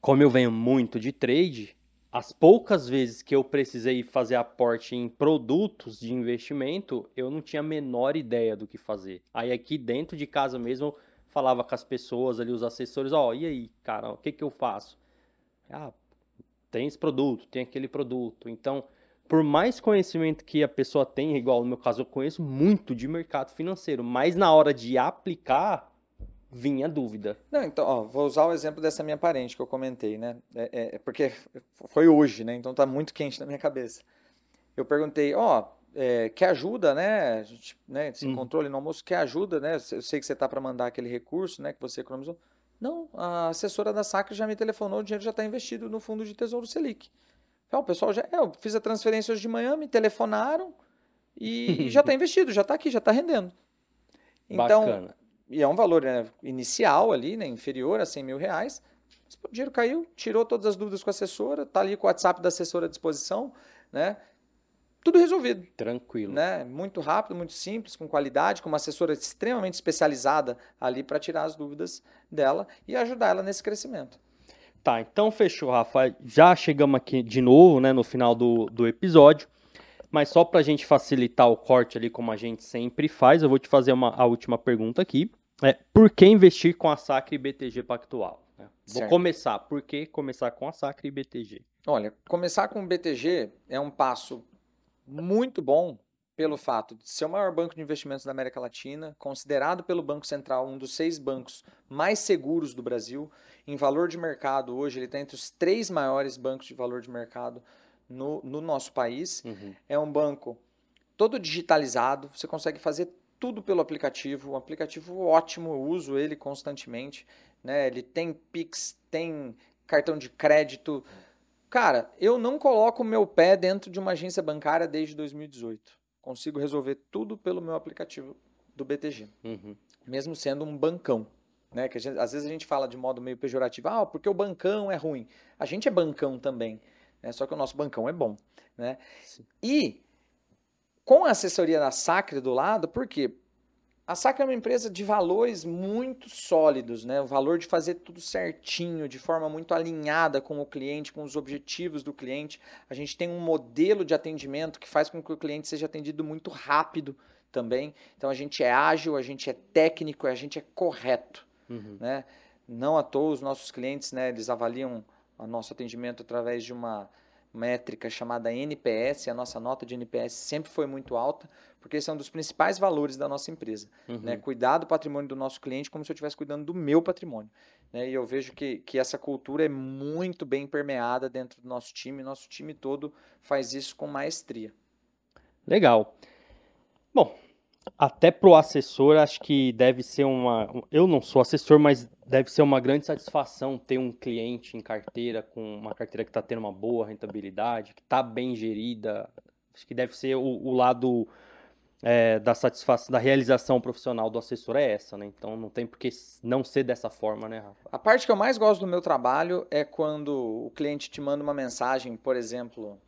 como eu venho muito de trade, as poucas vezes que eu precisei fazer aporte em produtos de investimento, eu não tinha a menor ideia do que fazer. Aí aqui dentro de casa mesmo, falava com as pessoas ali, os assessores, ó, oh, e aí, cara, o que que eu faço? Ah, tem esse produto, tem aquele produto. Então, por mais conhecimento que a pessoa tenha, igual no meu caso, eu conheço muito de mercado financeiro, mas na hora de aplicar, vinha dúvida. Não, então, ó, vou usar o exemplo dessa minha parente que eu comentei, né? É, é, é porque foi hoje, né? Então tá muito quente na minha cabeça. Eu perguntei, ó, é, quer ajuda, né? A gente né, se hum. encontrou ali no almoço, quer ajuda, né? Eu sei que você tá para mandar aquele recurso, né? Que você economizou. Não, a assessora da Sacra já me telefonou, o dinheiro já está investido no fundo de Tesouro Selic. Então, o pessoal já. É, eu fiz a transferência hoje de manhã, me telefonaram e, e já está investido, já está aqui, já está rendendo. Então, Bacana e é um valor né, inicial ali, né, inferior a 100 mil reais. o dinheiro caiu, tirou todas as dúvidas com a assessora, está ali com o WhatsApp da assessora à disposição. né? Tudo resolvido. Tranquilo. Né? Muito rápido, muito simples, com qualidade, com uma assessora extremamente especializada ali para tirar as dúvidas dela e ajudar ela nesse crescimento. Tá, então fechou, Rafa. Já chegamos aqui de novo, né, no final do, do episódio. Mas só para a gente facilitar o corte ali, como a gente sempre faz, eu vou te fazer uma, a última pergunta aqui. É, por que investir com a Sacre e BTG Pactual? Né? Vou começar. Por que começar com a Sacre e BTG? Olha, começar com o BTG é um passo muito bom pelo fato de ser o maior banco de investimentos da América Latina, considerado pelo Banco Central um dos seis bancos mais seguros do Brasil. Em valor de mercado, hoje ele está entre os três maiores bancos de valor de mercado no, no nosso país. Uhum. É um banco todo digitalizado, você consegue fazer tudo pelo aplicativo, um aplicativo ótimo, eu uso ele constantemente. Né? Ele tem Pix, tem cartão de crédito. Cara, eu não coloco meu pé dentro de uma agência bancária desde 2018. Consigo resolver tudo pelo meu aplicativo do BTG, uhum. mesmo sendo um bancão. Né? Que gente, às vezes a gente fala de modo meio pejorativo, ah, porque o bancão é ruim. A gente é bancão também né? só que o nosso bancão é bom. Né? E com a assessoria da Sacre do lado, por quê? A Sacre é uma empresa de valores muito sólidos, né? O valor de fazer tudo certinho, de forma muito alinhada com o cliente, com os objetivos do cliente. A gente tem um modelo de atendimento que faz com que o cliente seja atendido muito rápido também. Então a gente é ágil, a gente é técnico, a gente é correto, uhum. né? Não à toa os nossos clientes, né? Eles avaliam o nosso atendimento através de uma métrica chamada NPS. A nossa nota de NPS sempre foi muito alta, porque esse é um dos principais valores da nossa empresa. Uhum. Né? Cuidar do patrimônio do nosso cliente como se eu estivesse cuidando do meu patrimônio. Né? E eu vejo que, que essa cultura é muito bem permeada dentro do nosso time. Nosso time todo faz isso com maestria. Legal. Bom, até para o assessor, acho que deve ser uma. Eu não sou assessor, mas deve ser uma grande satisfação ter um cliente em carteira, com uma carteira que está tendo uma boa rentabilidade, que está bem gerida. Acho que deve ser o, o lado é, da satisfação, da realização profissional do assessor é essa, né? Então não tem por que não ser dessa forma, né, Rafa? A parte que eu mais gosto do meu trabalho é quando o cliente te manda uma mensagem, por exemplo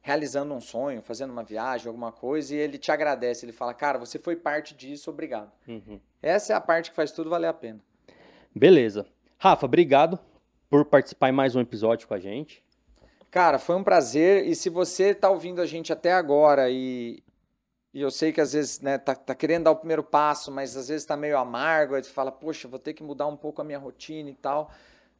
realizando um sonho, fazendo uma viagem, alguma coisa, e ele te agradece. Ele fala, cara, você foi parte disso, obrigado. Uhum. Essa é a parte que faz tudo valer a pena. Beleza. Rafa, obrigado por participar em mais um episódio com a gente. Cara, foi um prazer. E se você está ouvindo a gente até agora e, e eu sei que às vezes né, tá, tá querendo dar o primeiro passo, mas às vezes está meio amargo, aí você fala, poxa, vou ter que mudar um pouco a minha rotina e tal.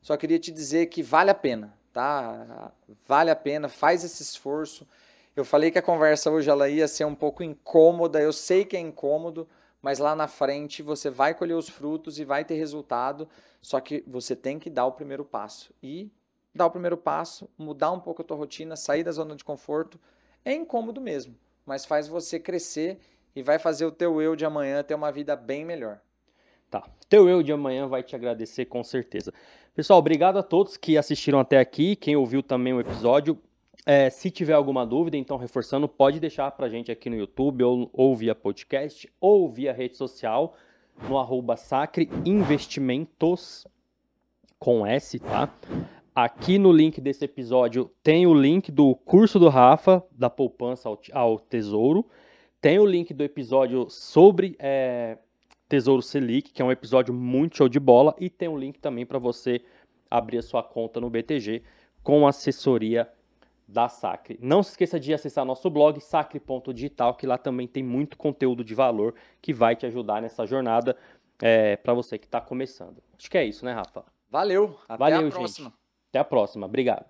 Só queria te dizer que vale a pena tá? Vale a pena, faz esse esforço. Eu falei que a conversa hoje ela ia ser um pouco incômoda, eu sei que é incômodo, mas lá na frente você vai colher os frutos e vai ter resultado, só que você tem que dar o primeiro passo. E dar o primeiro passo, mudar um pouco a tua rotina, sair da zona de conforto, é incômodo mesmo, mas faz você crescer e vai fazer o teu eu de amanhã ter uma vida bem melhor. Tá. Teu eu de amanhã vai te agradecer com certeza. Pessoal, obrigado a todos que assistiram até aqui, quem ouviu também o episódio. É, se tiver alguma dúvida, então reforçando, pode deixar pra gente aqui no YouTube, ou, ou via podcast, ou via rede social, no arroba Sacre Investimentos, com S, tá? Aqui no link desse episódio tem o link do curso do Rafa, da poupança ao, ao tesouro. Tem o link do episódio sobre é, Tesouro Selic, que é um episódio muito show de bola, e tem um link também para você abrir a sua conta no BTG com assessoria da Sacre. Não se esqueça de acessar nosso blog sacre.digital, que lá também tem muito conteúdo de valor que vai te ajudar nessa jornada é, para você que está começando. Acho que é isso, né, Rafa? Valeu. Até Valeu, a próxima. Gente. Até a próxima. Obrigado.